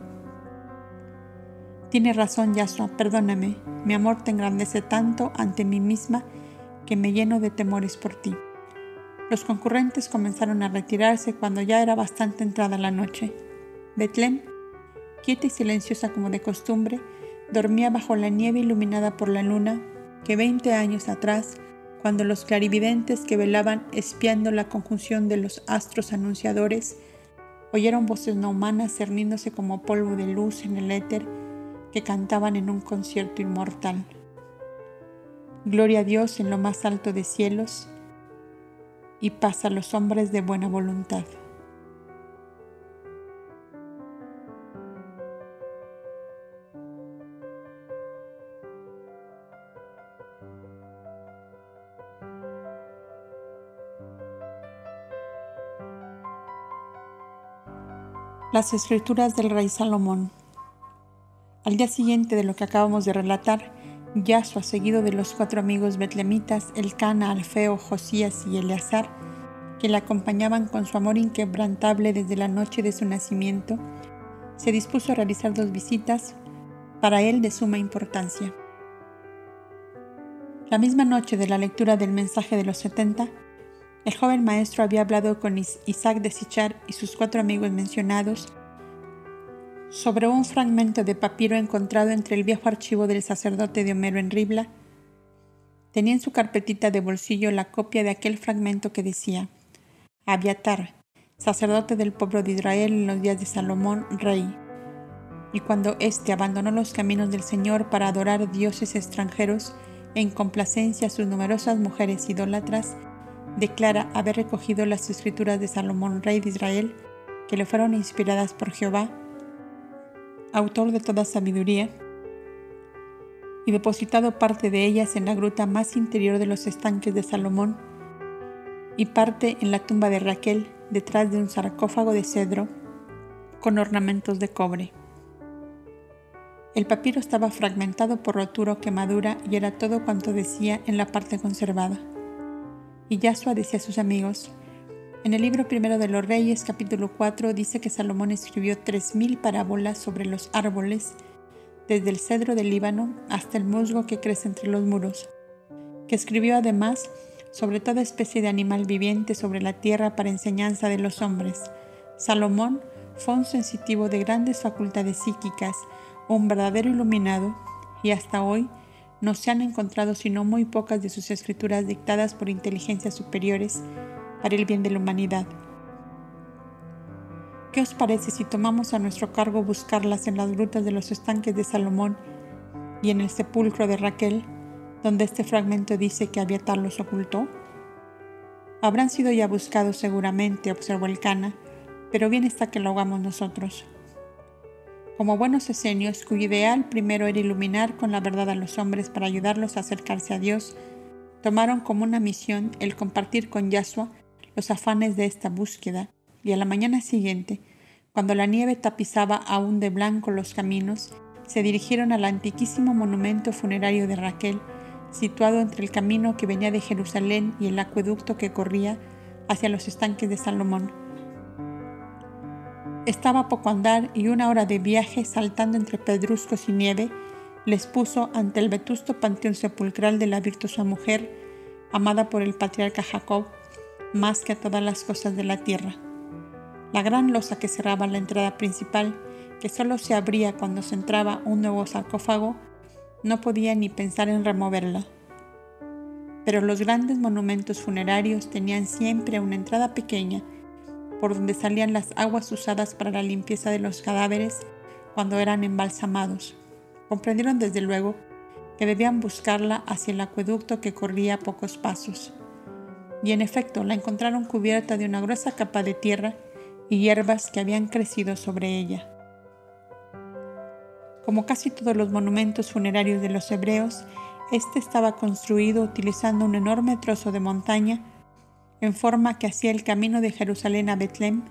Tiene razón, Yasua, perdóname. Mi amor te engrandece tanto ante mí misma que me lleno de temores por ti. Los concurrentes comenzaron a retirarse cuando ya era bastante entrada la noche. Betlem, quieta y silenciosa como de costumbre, dormía bajo la nieve iluminada por la luna que veinte años atrás, cuando los clarividentes que velaban espiando la conjunción de los astros anunciadores, oyeron voces no humanas cerniéndose como polvo de luz en el éter que cantaban en un concierto inmortal. Gloria a Dios en lo más alto de cielos y paz a los hombres de buena voluntad. Las escrituras del rey Salomón. Al día siguiente de lo que acabamos de relatar, Yahshua, seguido de los cuatro amigos betlemitas, Elcana, Alfeo, Josías y Eleazar, que le acompañaban con su amor inquebrantable desde la noche de su nacimiento, se dispuso a realizar dos visitas para él de suma importancia. La misma noche de la lectura del mensaje de los setenta, el joven maestro había hablado con Isaac de Sichar y sus cuatro amigos mencionados sobre un fragmento de papiro encontrado entre el viejo archivo del sacerdote de Homero en Ribla. Tenía en su carpetita de bolsillo la copia de aquel fragmento que decía, Abiatar, sacerdote del pueblo de Israel en los días de Salomón, rey. Y cuando éste abandonó los caminos del Señor para adorar dioses extranjeros en complacencia a sus numerosas mujeres idólatras, declara haber recogido las escrituras de Salomón, rey de Israel, que le fueron inspiradas por Jehová, autor de toda sabiduría, y depositado parte de ellas en la gruta más interior de los estanques de Salomón, y parte en la tumba de Raquel detrás de un sarcófago de cedro con ornamentos de cobre. El papiro estaba fragmentado por rotura quemadura y era todo cuanto decía en la parte conservada. Y Yahshua decía a sus amigos, en el libro primero de los Reyes, capítulo 4, dice que Salomón escribió 3.000 parábolas sobre los árboles, desde el cedro del Líbano hasta el musgo que crece entre los muros, que escribió además sobre toda especie de animal viviente sobre la tierra para enseñanza de los hombres. Salomón fue un sensitivo de grandes facultades psíquicas, un verdadero iluminado, y hasta hoy no se han encontrado sino muy pocas de sus escrituras dictadas por inteligencias superiores para el bien de la humanidad. ¿Qué os parece si tomamos a nuestro cargo buscarlas en las grutas de los estanques de Salomón y en el sepulcro de Raquel, donde este fragmento dice que Abiatar los ocultó? Habrán sido ya buscados seguramente, observó el Cana, pero bien está que lo hagamos nosotros. Como buenos esenios, cuyo ideal primero era iluminar con la verdad a los hombres para ayudarlos a acercarse a Dios, tomaron como una misión el compartir con Yahshua los afanes de esta búsqueda, y a la mañana siguiente, cuando la nieve tapizaba aún de blanco los caminos, se dirigieron al antiquísimo monumento funerario de Raquel, situado entre el camino que venía de Jerusalén y el acueducto que corría hacia los estanques de Salomón. Estaba poco andar y una hora de viaje saltando entre pedruscos y nieve les puso ante el vetusto panteón sepulcral de la virtuosa mujer, amada por el patriarca Jacob, más que a todas las cosas de la tierra. La gran losa que cerraba la entrada principal, que solo se abría cuando se entraba un nuevo sarcófago, no podía ni pensar en removerla. Pero los grandes monumentos funerarios tenían siempre una entrada pequeña por donde salían las aguas usadas para la limpieza de los cadáveres cuando eran embalsamados. Comprendieron desde luego que debían buscarla hacia el acueducto que corría a pocos pasos. Y en efecto la encontraron cubierta de una gruesa capa de tierra y hierbas que habían crecido sobre ella. Como casi todos los monumentos funerarios de los hebreos, este estaba construido utilizando un enorme trozo de montaña en forma que hacía el camino de Jerusalén a Betlem.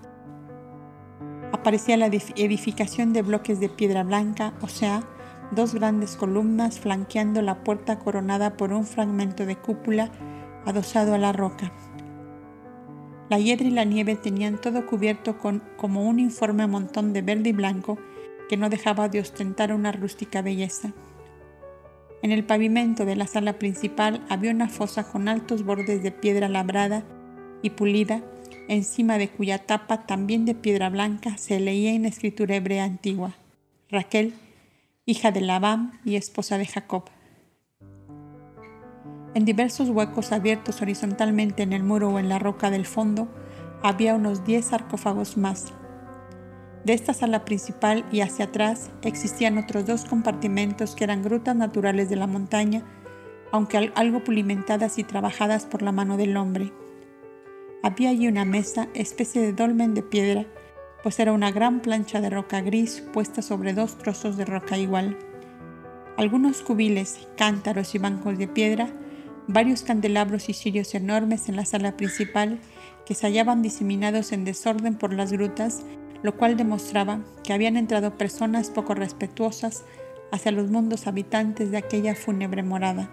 Aparecía la edificación de bloques de piedra blanca, o sea, dos grandes columnas flanqueando la puerta coronada por un fragmento de cúpula adosado a la roca. La hiedra y la nieve tenían todo cubierto con como un informe montón de verde y blanco que no dejaba de ostentar una rústica belleza. En el pavimento de la sala principal había una fosa con altos bordes de piedra labrada y pulida, encima de cuya tapa, también de piedra blanca, se leía en escritura hebrea antigua, Raquel, hija de Labán y esposa de Jacob. En diversos huecos abiertos horizontalmente en el muro o en la roca del fondo había unos diez sarcófagos más. De esta sala principal y hacia atrás existían otros dos compartimentos que eran grutas naturales de la montaña, aunque algo pulimentadas y trabajadas por la mano del hombre. Había allí una mesa, especie de dolmen de piedra, pues era una gran plancha de roca gris puesta sobre dos trozos de roca igual. Algunos cubiles, cántaros y bancos de piedra varios candelabros y cirios enormes en la sala principal que se hallaban diseminados en desorden por las grutas, lo cual demostraba que habían entrado personas poco respetuosas hacia los mundos habitantes de aquella fúnebre morada.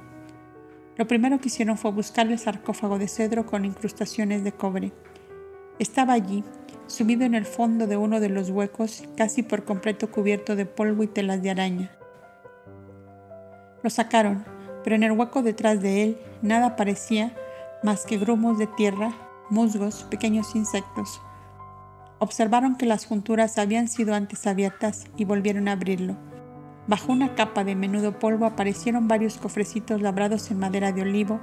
Lo primero que hicieron fue buscar el sarcófago de cedro con incrustaciones de cobre. Estaba allí, subido en el fondo de uno de los huecos, casi por completo cubierto de polvo y telas de araña. Lo sacaron, pero en el hueco detrás de él nada parecía más que grumos de tierra, musgos, pequeños insectos. Observaron que las junturas habían sido antes abiertas y volvieron a abrirlo. Bajo una capa de menudo polvo aparecieron varios cofrecitos labrados en madera de olivo,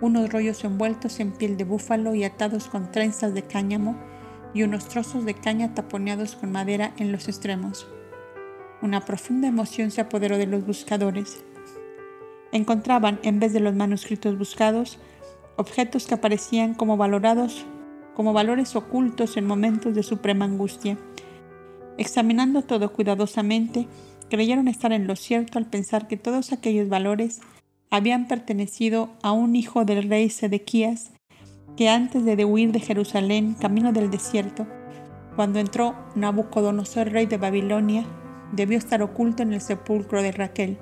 unos rollos envueltos en piel de búfalo y atados con trenzas de cáñamo y unos trozos de caña taponeados con madera en los extremos. Una profunda emoción se apoderó de los buscadores encontraban, en vez de los manuscritos buscados, objetos que aparecían como valorados, como valores ocultos en momentos de suprema angustia. Examinando todo cuidadosamente, creyeron estar en lo cierto al pensar que todos aquellos valores habían pertenecido a un hijo del rey Sedequías, que antes de huir de Jerusalén, camino del desierto, cuando entró Nabucodonosor, rey de Babilonia, debió estar oculto en el sepulcro de Raquel.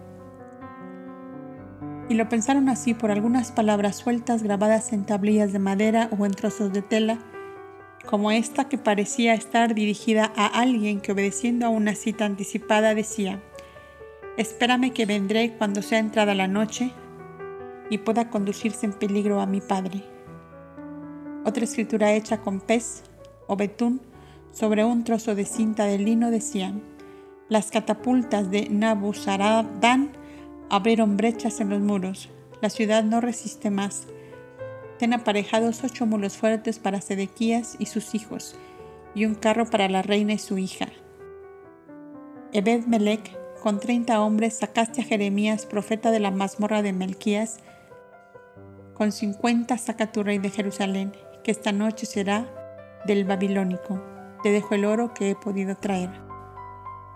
Y lo pensaron así por algunas palabras sueltas grabadas en tablillas de madera o en trozos de tela, como esta que parecía estar dirigida a alguien que obedeciendo a una cita anticipada decía, Espérame que vendré cuando sea entrada la noche y pueda conducirse en peligro a mi padre. Otra escritura hecha con pez o betún sobre un trozo de cinta de lino decía, las catapultas de Nabuzaradán abrieron brechas en los muros, la ciudad no resiste más. Ten aparejados ocho mulos fuertes para Sedequías y sus hijos, y un carro para la reina y su hija. Ebed Melech, con treinta hombres, sacaste a Jeremías, profeta de la mazmorra de Melquías. Con cincuenta saca tu rey de Jerusalén, que esta noche será del babilónico. Te dejo el oro que he podido traer.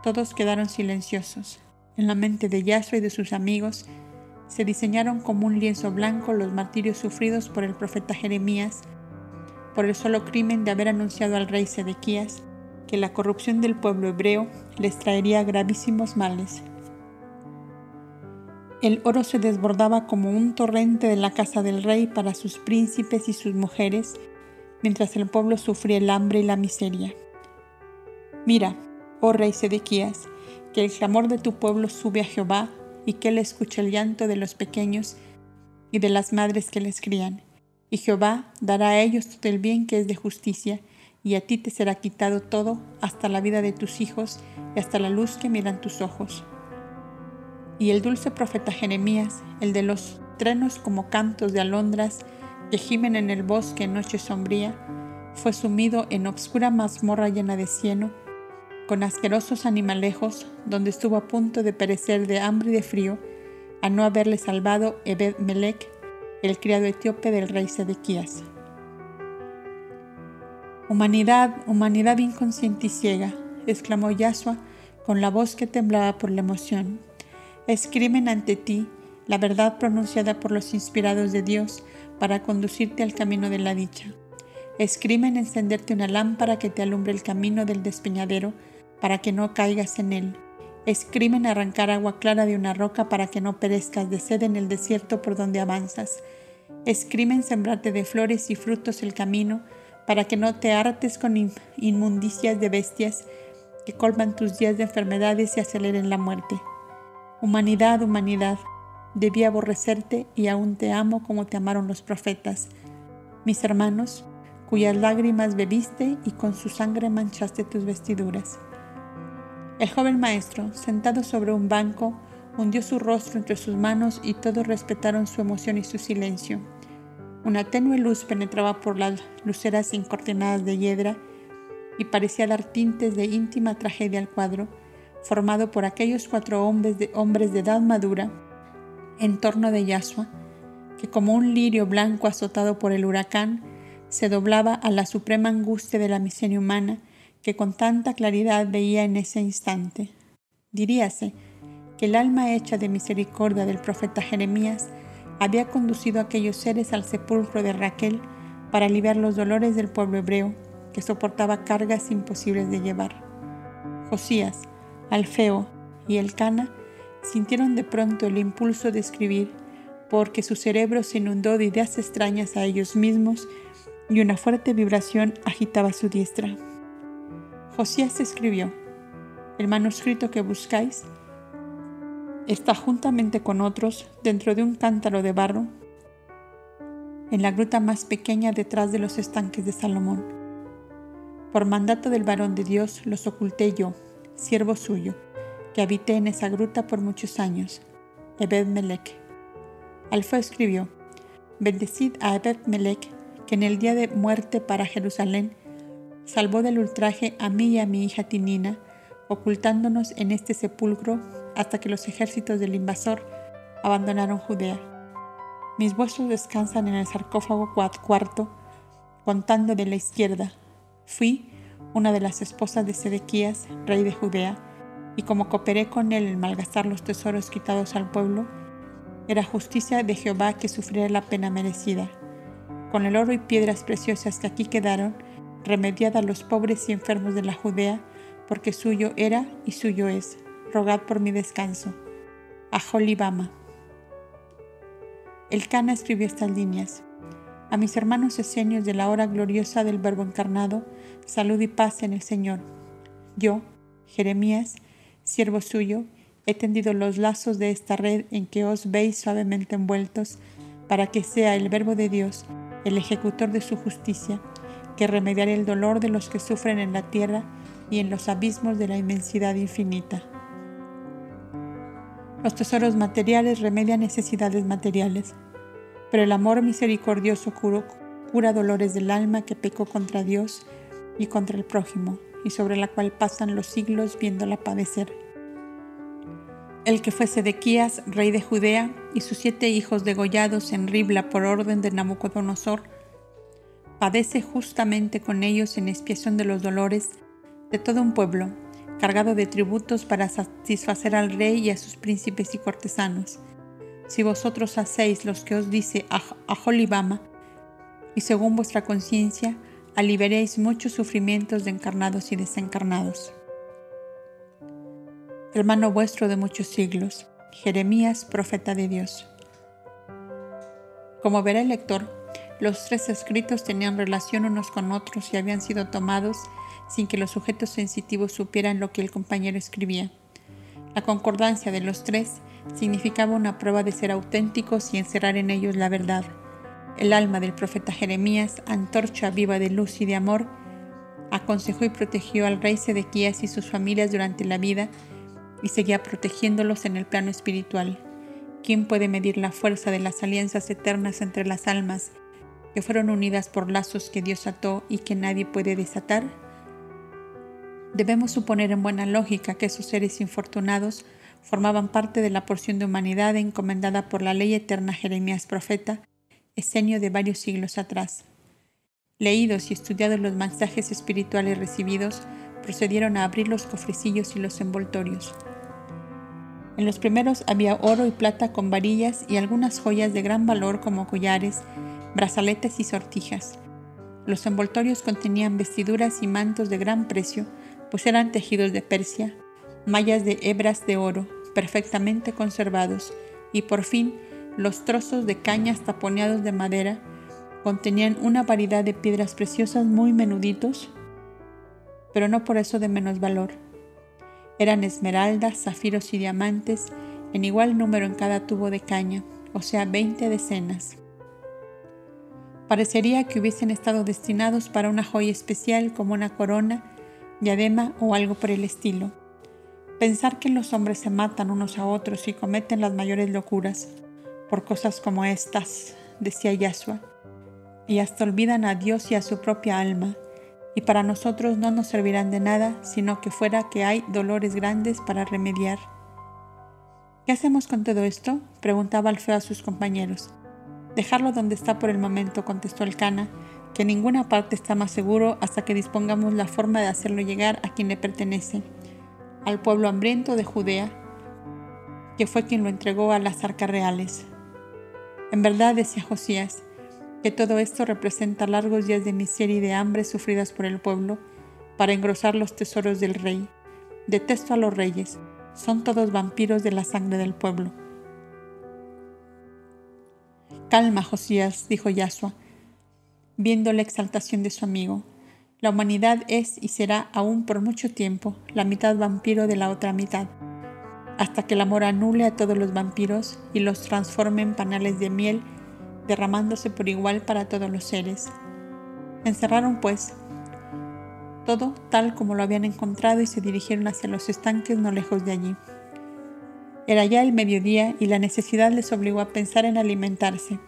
Todos quedaron silenciosos. En la mente de Yahshua y de sus amigos se diseñaron como un lienzo blanco los martirios sufridos por el profeta Jeremías por el solo crimen de haber anunciado al rey Sedequías que la corrupción del pueblo hebreo les traería gravísimos males. El oro se desbordaba como un torrente de la casa del rey para sus príncipes y sus mujeres, mientras el pueblo sufría el hambre y la miseria. Mira, oh rey Sedequías, que el clamor de tu pueblo sube a Jehová y que él escuche el llanto de los pequeños y de las madres que les crían y Jehová dará a ellos todo el bien que es de justicia, y a ti te será quitado todo, hasta la vida de tus hijos y hasta la luz que miran tus ojos. Y el dulce profeta Jeremías, el de los trenos como cantos de alondras que gimen en el bosque en noche sombría, fue sumido en obscura mazmorra llena de cieno, con asquerosos animalejos, donde estuvo a punto de perecer de hambre y de frío, a no haberle salvado Ebed Melech, el criado etíope del rey Sedequías. Humanidad, humanidad inconsciente y ciega, exclamó Yahshua con la voz que temblaba por la emoción. Escriben ante ti la verdad pronunciada por los inspirados de Dios para conducirte al camino de la dicha. Escriben encenderte una lámpara que te alumbre el camino del despeñadero para que no caigas en él. Escriben arrancar agua clara de una roca para que no perezcas de sed en el desierto por donde avanzas. Escriben sembrarte de flores y frutos el camino para que no te hartes con inmundicias de bestias que colman tus días de enfermedades y aceleren la muerte. Humanidad, humanidad, debí aborrecerte y aún te amo como te amaron los profetas, mis hermanos, cuyas lágrimas bebiste y con su sangre manchaste tus vestiduras. El joven maestro, sentado sobre un banco, hundió su rostro entre sus manos y todos respetaron su emoción y su silencio. Una tenue luz penetraba por las luceras incortinadas de hiedra y parecía dar tintes de íntima tragedia al cuadro, formado por aquellos cuatro hombres de, hombres de edad madura en torno de Yasua, que como un lirio blanco azotado por el huracán, se doblaba a la suprema angustia de la miseria humana que con tanta claridad veía en ese instante. Diríase que el alma hecha de misericordia del profeta Jeremías había conducido a aquellos seres al sepulcro de Raquel para aliviar los dolores del pueblo hebreo que soportaba cargas imposibles de llevar. Josías, Alfeo y Elcana sintieron de pronto el impulso de escribir porque su cerebro se inundó de ideas extrañas a ellos mismos y una fuerte vibración agitaba su diestra. Josías escribió, el manuscrito que buscáis está juntamente con otros dentro de un cántaro de barro en la gruta más pequeña detrás de los estanques de Salomón. Por mandato del varón de Dios los oculté yo, siervo suyo, que habité en esa gruta por muchos años, Ebed Melech. Alfa escribió, Bendecid a Ebed Melech, que en el día de muerte para Jerusalén salvó del ultraje a mí y a mi hija Tinina, ocultándonos en este sepulcro hasta que los ejércitos del invasor abandonaron Judea. Mis huesos descansan en el sarcófago cuarto, contando de la izquierda. Fui una de las esposas de Sedequías, rey de Judea, y como cooperé con él en malgastar los tesoros quitados al pueblo, era justicia de Jehová que sufriera la pena merecida. Con el oro y piedras preciosas que aquí quedaron, remediad a los pobres y enfermos de la Judea, porque suyo era y suyo es. Rogad por mi descanso. A Jolibama. El Cana escribió estas líneas. A mis hermanos esenios de la hora gloriosa del Verbo encarnado, salud y paz en el Señor. Yo, Jeremías, siervo suyo, he tendido los lazos de esta red en que os veis suavemente envueltos, para que sea el Verbo de Dios, el ejecutor de su justicia, que remediaré el dolor de los que sufren en la tierra y en los abismos de la inmensidad infinita. Los tesoros materiales remedian necesidades materiales, pero el amor misericordioso cura dolores del alma que pecó contra Dios y contra el prójimo, y sobre la cual pasan los siglos viéndola padecer. El que fue Sedequías, rey de Judea, y sus siete hijos degollados en Ribla por orden de Nabucodonosor, padece justamente con ellos en expiación de los dolores de todo un pueblo, cargado de tributos para satisfacer al rey y a sus príncipes y cortesanos. Si vosotros hacéis los que os dice Aholibama, y según vuestra conciencia, aliviaréis muchos sufrimientos de encarnados y desencarnados. Hermano vuestro de muchos siglos, Jeremías, profeta de Dios. Como verá el lector, los tres escritos tenían relación unos con otros y habían sido tomados sin que los sujetos sensitivos supieran lo que el compañero escribía. La concordancia de los tres significaba una prueba de ser auténticos y encerrar en ellos la verdad. El alma del profeta Jeremías, antorcha viva de luz y de amor, aconsejó y protegió al rey Sedequías y sus familias durante la vida y seguía protegiéndolos en el plano espiritual. ¿Quién puede medir la fuerza de las alianzas eternas entre las almas que fueron unidas por lazos que Dios ató y que nadie puede desatar? Debemos suponer en buena lógica que esos seres infortunados formaban parte de la porción de humanidad encomendada por la ley eterna Jeremías profeta, esenio de varios siglos atrás. Leídos y estudiados los mensajes espirituales recibidos, procedieron a abrir los cofrecillos y los envoltorios. En los primeros había oro y plata con varillas y algunas joyas de gran valor como collares, brazaletes y sortijas. Los envoltorios contenían vestiduras y mantos de gran precio, pues eran tejidos de Persia, mallas de hebras de oro, perfectamente conservados, y por fin los trozos de cañas taponeados de madera contenían una variedad de piedras preciosas muy menuditos, pero no por eso de menos valor. Eran esmeraldas, zafiros y diamantes en igual número en cada tubo de caña, o sea, 20 decenas. Parecería que hubiesen estado destinados para una joya especial como una corona diadema o algo por el estilo. Pensar que los hombres se matan unos a otros y cometen las mayores locuras por cosas como estas, decía Yahshua, y hasta olvidan a Dios y a su propia alma, y para nosotros no nos servirán de nada, sino que fuera que hay dolores grandes para remediar. ¿Qué hacemos con todo esto? preguntaba Alfeo a sus compañeros. Dejarlo donde está por el momento, contestó el cana, que ninguna parte está más seguro hasta que dispongamos la forma de hacerlo llegar a quien le pertenece, al pueblo hambriento de Judea, que fue quien lo entregó a las arcas reales. En verdad, decía Josías, que todo esto representa largos días de miseria y de hambre sufridas por el pueblo para engrosar los tesoros del rey. Detesto a los reyes, son todos vampiros de la sangre del pueblo. Calma, Josías, dijo Yasua, viendo la exaltación de su amigo. La humanidad es y será aún por mucho tiempo la mitad vampiro de la otra mitad, hasta que el amor anule a todos los vampiros y los transforme en panales de miel, derramándose por igual para todos los seres. Encerraron, pues, todo tal como lo habían encontrado y se dirigieron hacia los estanques no lejos de allí. Era ya el mediodía y la necesidad les obligó a pensar en alimentarse.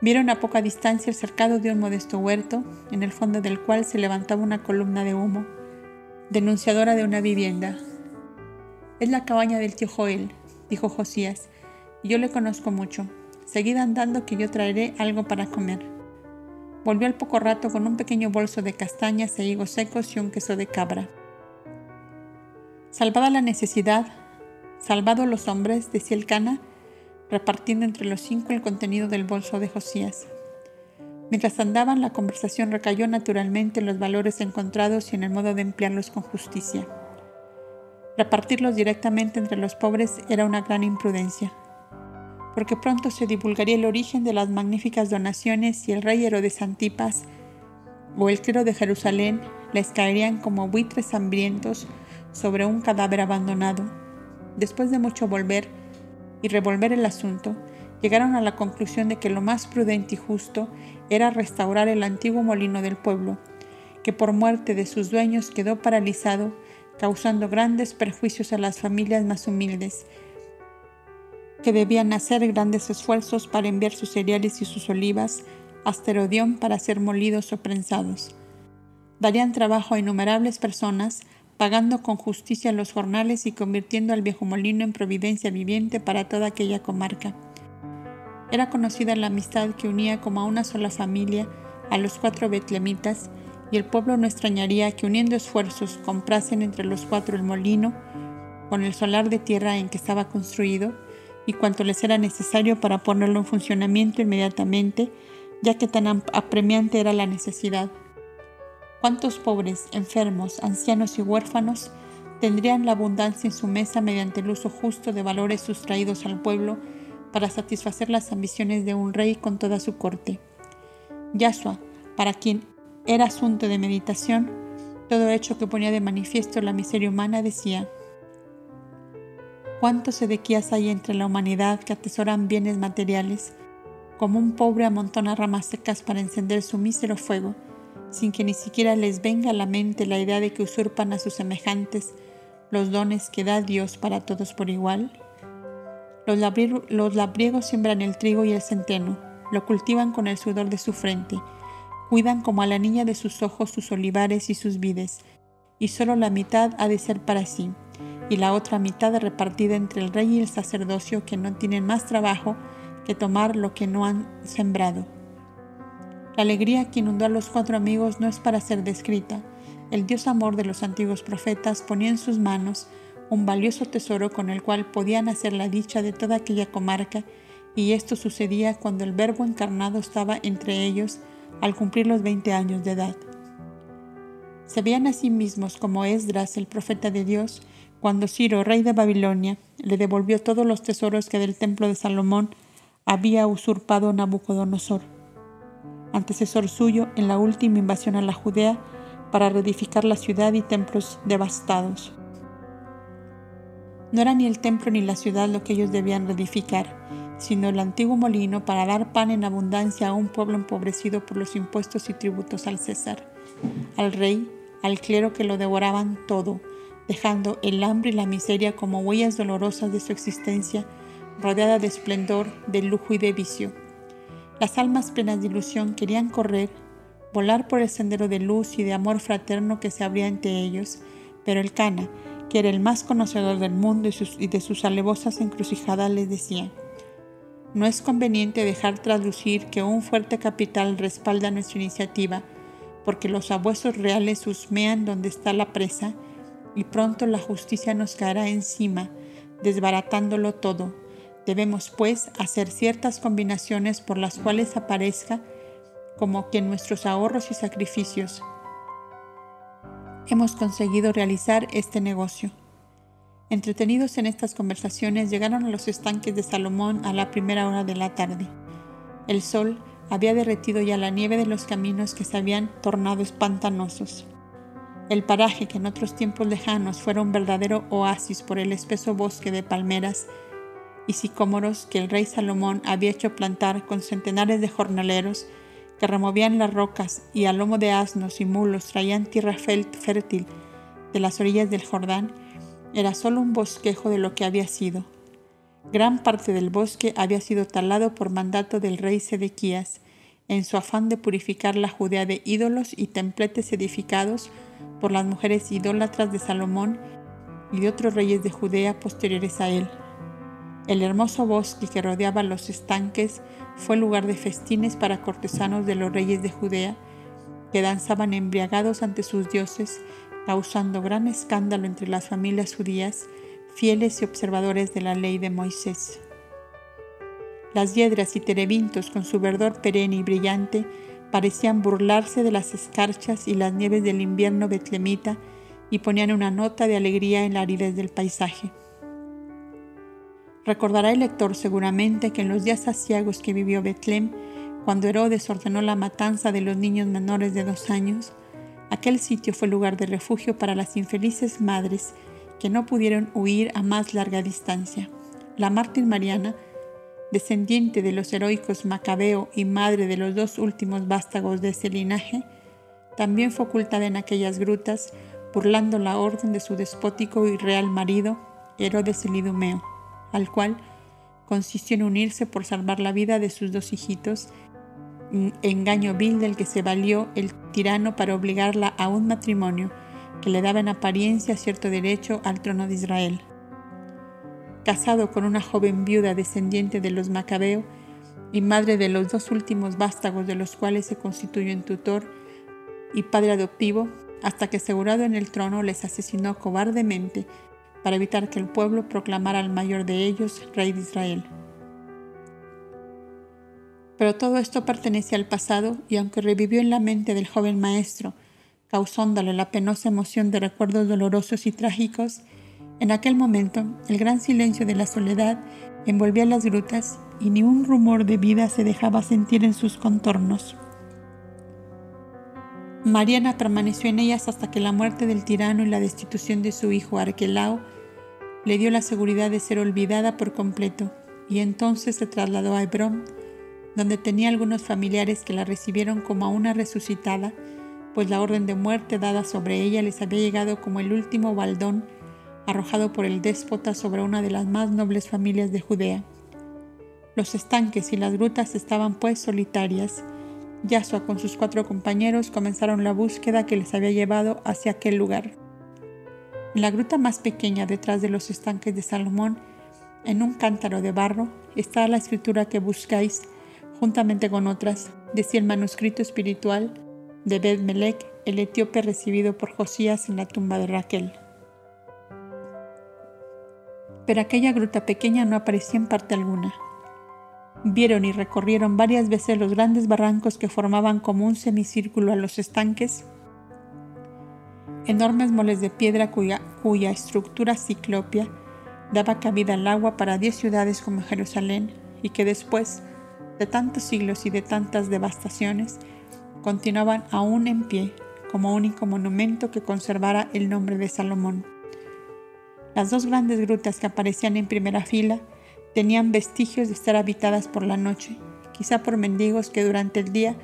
Vieron a poca distancia el cercado de un modesto huerto, en el fondo del cual se levantaba una columna de humo, denunciadora de una vivienda. Es la cabaña del tío Joel, dijo Josías, y yo le conozco mucho. Seguid andando que yo traeré algo para comer. Volvió al poco rato con un pequeño bolso de castañas e higos secos y un queso de cabra. Salvada la necesidad, salvado los hombres, decía el cana, repartiendo entre los cinco el contenido del bolso de Josías. Mientras andaban, la conversación recayó naturalmente en los valores encontrados y en el modo de emplearlos con justicia. Repartirlos directamente entre los pobres era una gran imprudencia, porque pronto se divulgaría el origen de las magníficas donaciones y el rey Herodes Antipas o el clero de Jerusalén les caerían como buitres hambrientos sobre un cadáver abandonado después de mucho volver y revolver el asunto, llegaron a la conclusión de que lo más prudente y justo era restaurar el antiguo molino del pueblo, que por muerte de sus dueños quedó paralizado, causando grandes perjuicios a las familias más humildes, que debían hacer grandes esfuerzos para enviar sus cereales y sus olivas hasta Herodión para ser molidos o prensados. Darían trabajo a innumerables personas, pagando con justicia los jornales y convirtiendo al viejo molino en providencia viviente para toda aquella comarca. Era conocida la amistad que unía como a una sola familia a los cuatro betlemitas, y el pueblo no extrañaría que uniendo esfuerzos comprasen entre los cuatro el molino, con el solar de tierra en que estaba construido, y cuanto les era necesario para ponerlo en funcionamiento inmediatamente, ya que tan apremiante era la necesidad. ¿Cuántos pobres, enfermos, ancianos y huérfanos tendrían la abundancia en su mesa mediante el uso justo de valores sustraídos al pueblo para satisfacer las ambiciones de un rey con toda su corte? Yasua, para quien era asunto de meditación, todo hecho que ponía de manifiesto la miseria humana, decía, ¿Cuántos sedequías hay entre la humanidad que atesoran bienes materiales como un pobre amontona ramas secas para encender su mísero fuego, sin que ni siquiera les venga a la mente la idea de que usurpan a sus semejantes los dones que da Dios para todos por igual? Los, labriegos siembran el trigo y el centeno, lo cultivan con el sudor de su frente, cuidan como a la niña de sus ojos sus olivares y sus vides, y solo la mitad ha de ser para sí, y la otra mitad repartida entre el rey y el sacerdocio que no tienen más trabajo que tomar lo que no han sembrado. La alegría que inundó a los cuatro amigos no es para ser descrita. El Dios amor de los antiguos profetas ponía en sus manos un valioso tesoro con el cual podían hacer la dicha de toda aquella comarca, y esto sucedía cuando el Verbo encarnado estaba entre ellos al cumplir los 20 años de edad. Se veían a sí mismos como Esdras, el profeta de Dios, cuando Ciro, rey de Babilonia, le devolvió todos los tesoros que del templo de Salomón había usurpado Nabucodonosor, antecesor suyo en la última invasión a la Judea para reedificar la ciudad y templos devastados. No era ni el templo ni la ciudad lo que ellos debían reedificar, sino el antiguo molino para dar pan en abundancia a un pueblo empobrecido por los impuestos y tributos al César, al rey, al clero que lo devoraban todo, dejando el hambre y la miseria como huellas dolorosas de su existencia rodeada de esplendor, de lujo y de vicio. Las almas plenas de ilusión querían correr, volar por el sendero de luz y de amor fraterno que se abría ante ellos, pero el Cana, que era el más conocedor del mundo y, de sus alevosas encrucijadas, les decía, no es conveniente dejar traslucir que un fuerte capital respalda nuestra iniciativa, porque los abuesos reales husmean donde está la presa, y pronto la justicia nos caerá encima, desbaratándolo todo, Debemos, pues, hacer ciertas combinaciones por las cuales aparezca como que nuestros ahorros y sacrificios hemos conseguido realizar este negocio. Entretenidos en estas conversaciones, llegaron a los estanques de Salomón a la primera hora de la tarde. El sol había derretido ya la nieve de los caminos que se habían tornado espantanosos. El paraje, que en otros tiempos lejanos fuera un verdadero oasis por el espeso bosque de palmeras, y sicómoros que el rey Salomón había hecho plantar con centenares de jornaleros que removían las rocas y a lomo de asnos y mulos traían tierra fértil de las orillas del Jordán, era solo un bosquejo de lo que había sido. Gran parte del bosque había sido talado por mandato del rey Sedequías, en su afán de purificar la Judea de ídolos y templetes edificados por las mujeres idólatras de Salomón y de otros reyes de Judea posteriores a él. El hermoso bosque que rodeaba los estanques fue lugar de festines para cortesanos de los reyes de Judea, que danzaban embriagados ante sus dioses, causando gran escándalo entre las familias judías, fieles y observadores de la ley de Moisés. Las hiedras y terebintos, con su verdor perenne y brillante, parecían burlarse de las escarchas y las nieves del invierno betlemita y ponían una nota de alegría en la aridez del paisaje. Recordará el lector seguramente que en los días asiagos que vivió Betlem, cuando Herodes ordenó la matanza de los niños menores de dos años, aquel sitio fue lugar de refugio para las infelices madres que no pudieron huir a más larga distancia. La mártir Mariana, descendiente de los heroicos Macabeo y madre de los dos últimos vástagos de ese linaje, también fue ocultada en aquellas grutas, burlando la orden de su despótico y real marido, Herodes el Idumeo, al cual consistió en unirse por salvar la vida de sus dos hijitos, engaño vil del que se valió el tirano para obligarla a un matrimonio que le daba en apariencia cierto derecho al trono de Israel. Casado con una joven viuda descendiente de los Macabeo y madre de los dos últimos vástagos de los cuales se constituyó en tutor y padre adoptivo, hasta que asegurado en el trono les asesinó cobardemente para evitar que el pueblo proclamara al mayor de ellos rey de Israel. Pero todo esto pertenece al pasado y aunque revivió en la mente del joven maestro, causándole la penosa emoción de recuerdos dolorosos y trágicos, en aquel momento el gran silencio de la soledad envolvía las grutas y ni un rumor de vida se dejaba sentir en sus contornos. Mariana permaneció en ellas hasta que la muerte del tirano y la destitución de su hijo Arquelao le dio la seguridad de ser olvidada por completo, y entonces se trasladó a Hebrón, donde tenía algunos familiares que la recibieron como a una resucitada, pues la orden de muerte dada sobre ella les había llegado como el último baldón arrojado por el déspota sobre una de las más nobles familias de Judea. Los estanques y las grutas estaban pues solitarias, Yasua con sus cuatro compañeros comenzaron la búsqueda que les había llevado hacia aquel lugar. En la gruta más pequeña detrás de los estanques de Salomón, en un cántaro de barro, está la escritura que buscáis, juntamente con otras, decía el manuscrito espiritual de Bed Melech, el etíope recibido por Josías en la tumba de Raquel. Pero aquella gruta pequeña no aparecía en parte alguna. Vieron y recorrieron varias veces los grandes barrancos que formaban como un semicírculo a los estanques, enormes moles de piedra cuya, estructura ciclopia daba cabida al agua para diez ciudades como Jerusalén y que después de tantos siglos y de tantas devastaciones continuaban aún en pie como único monumento que conservara el nombre de Salomón. Las dos grandes grutas que aparecían en primera fila tenían vestigios de estar habitadas por la noche, quizá por mendigos que durante el día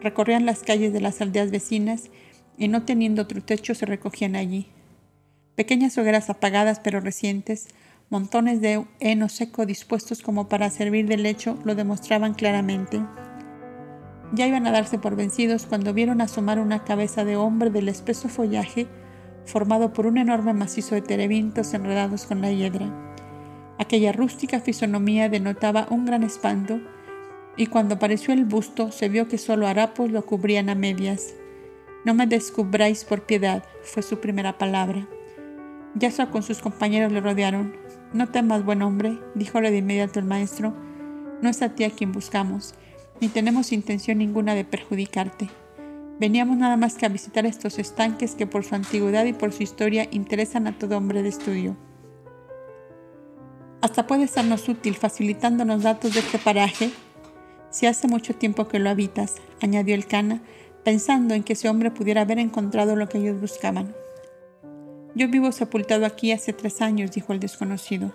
recorrían las calles de las aldeas vecinas y no teniendo otro techo se recogían allí. Pequeñas hogueras apagadas pero recientes, montones de heno seco dispuestos como para servir de lecho lo demostraban claramente. Ya iban a darse por vencidos cuando vieron asomar una cabeza de hombre del espeso follaje formado por un enorme macizo de terebintos enredados con la hiedra. Aquella rústica fisonomía denotaba un gran espanto, y cuando apareció el busto se vio que solo harapos lo cubrían a medias. No me descubráis por piedad, fue su primera palabra. Yasua con sus compañeros le rodearon. No temas, buen hombre, díjole de inmediato el maestro. No es a ti a quien buscamos, ni tenemos intención ninguna de perjudicarte. Veníamos nada más que a visitar estos estanques que por su antigüedad y por su historia interesan a todo hombre de estudio. Hasta puede sernos útil facilitándonos datos de este paraje si hace mucho tiempo que lo habitas, añadió el cana, pensando en que ese hombre pudiera haber encontrado lo que ellos buscaban. Yo vivo sepultado aquí hace tres años, dijo el desconocido.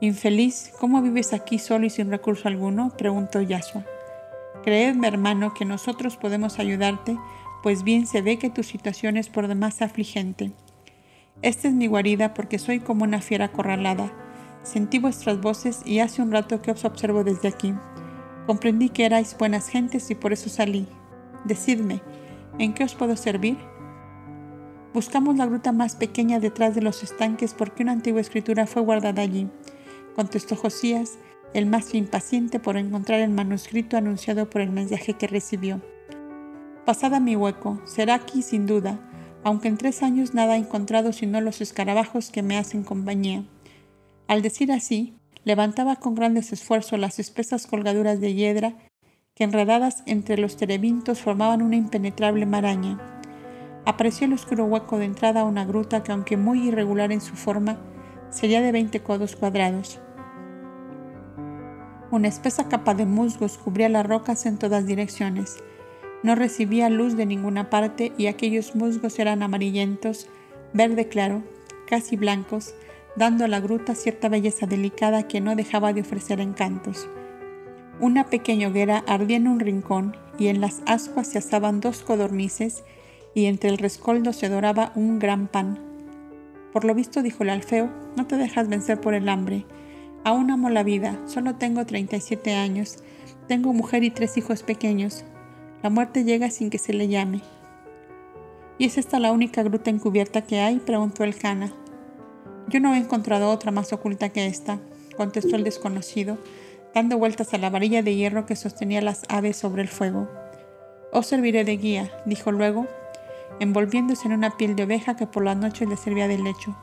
Infeliz, ¿cómo vives aquí solo y sin recurso alguno? preguntó Yasua. Creedme, hermano, que nosotros podemos ayudarte, pues bien se ve que tu situación es por demás afligente. Esta es mi guarida porque soy como una fiera acorralada Sentí vuestras voces y hace un rato que os observo desde aquí. Comprendí que erais buenas gentes y por eso salí. Decidme, ¿en qué os puedo servir? Buscamos la gruta más pequeña detrás de los estanques porque una antigua escritura fue guardada allí, contestó Josías, el más impaciente por encontrar el manuscrito anunciado por el mensaje que recibió. Pasada mi hueco, será aquí sin duda, aunque en tres años nada he encontrado sino los escarabajos que me hacen compañía. Al decir así, levantaba con grandes esfuerzos las espesas colgaduras de hiedra que enredadas entre los terebintos formaban una impenetrable maraña. Apareció el oscuro hueco de entrada a una gruta que, aunque muy irregular en su forma, sería de veinte codos cuadrados. Una espesa capa de musgos cubría las rocas en todas direcciones. No recibía luz de ninguna parte y aquellos musgos eran amarillentos, verde claro, casi blancos, dando a la gruta cierta belleza delicada que no dejaba de ofrecer encantos. Una pequeña hoguera ardía en un rincón y en las ascuas se asaban dos codornices y entre el rescoldo se doraba un gran pan. Por lo visto, dijo el alfeo, no te dejas vencer por el hambre. Aún amo la vida, solo tengo 37 años, tengo mujer y tres hijos pequeños. La muerte llega sin que se le llame. ¿Y es esta la única gruta encubierta que hay? preguntó el cana. Yo no he encontrado otra más oculta que esta, contestó el desconocido, dando vueltas a la varilla de hierro que sostenía las aves sobre el fuego. Os serviré de guía, dijo luego, envolviéndose en una piel de oveja que por las noches le servía de lecho.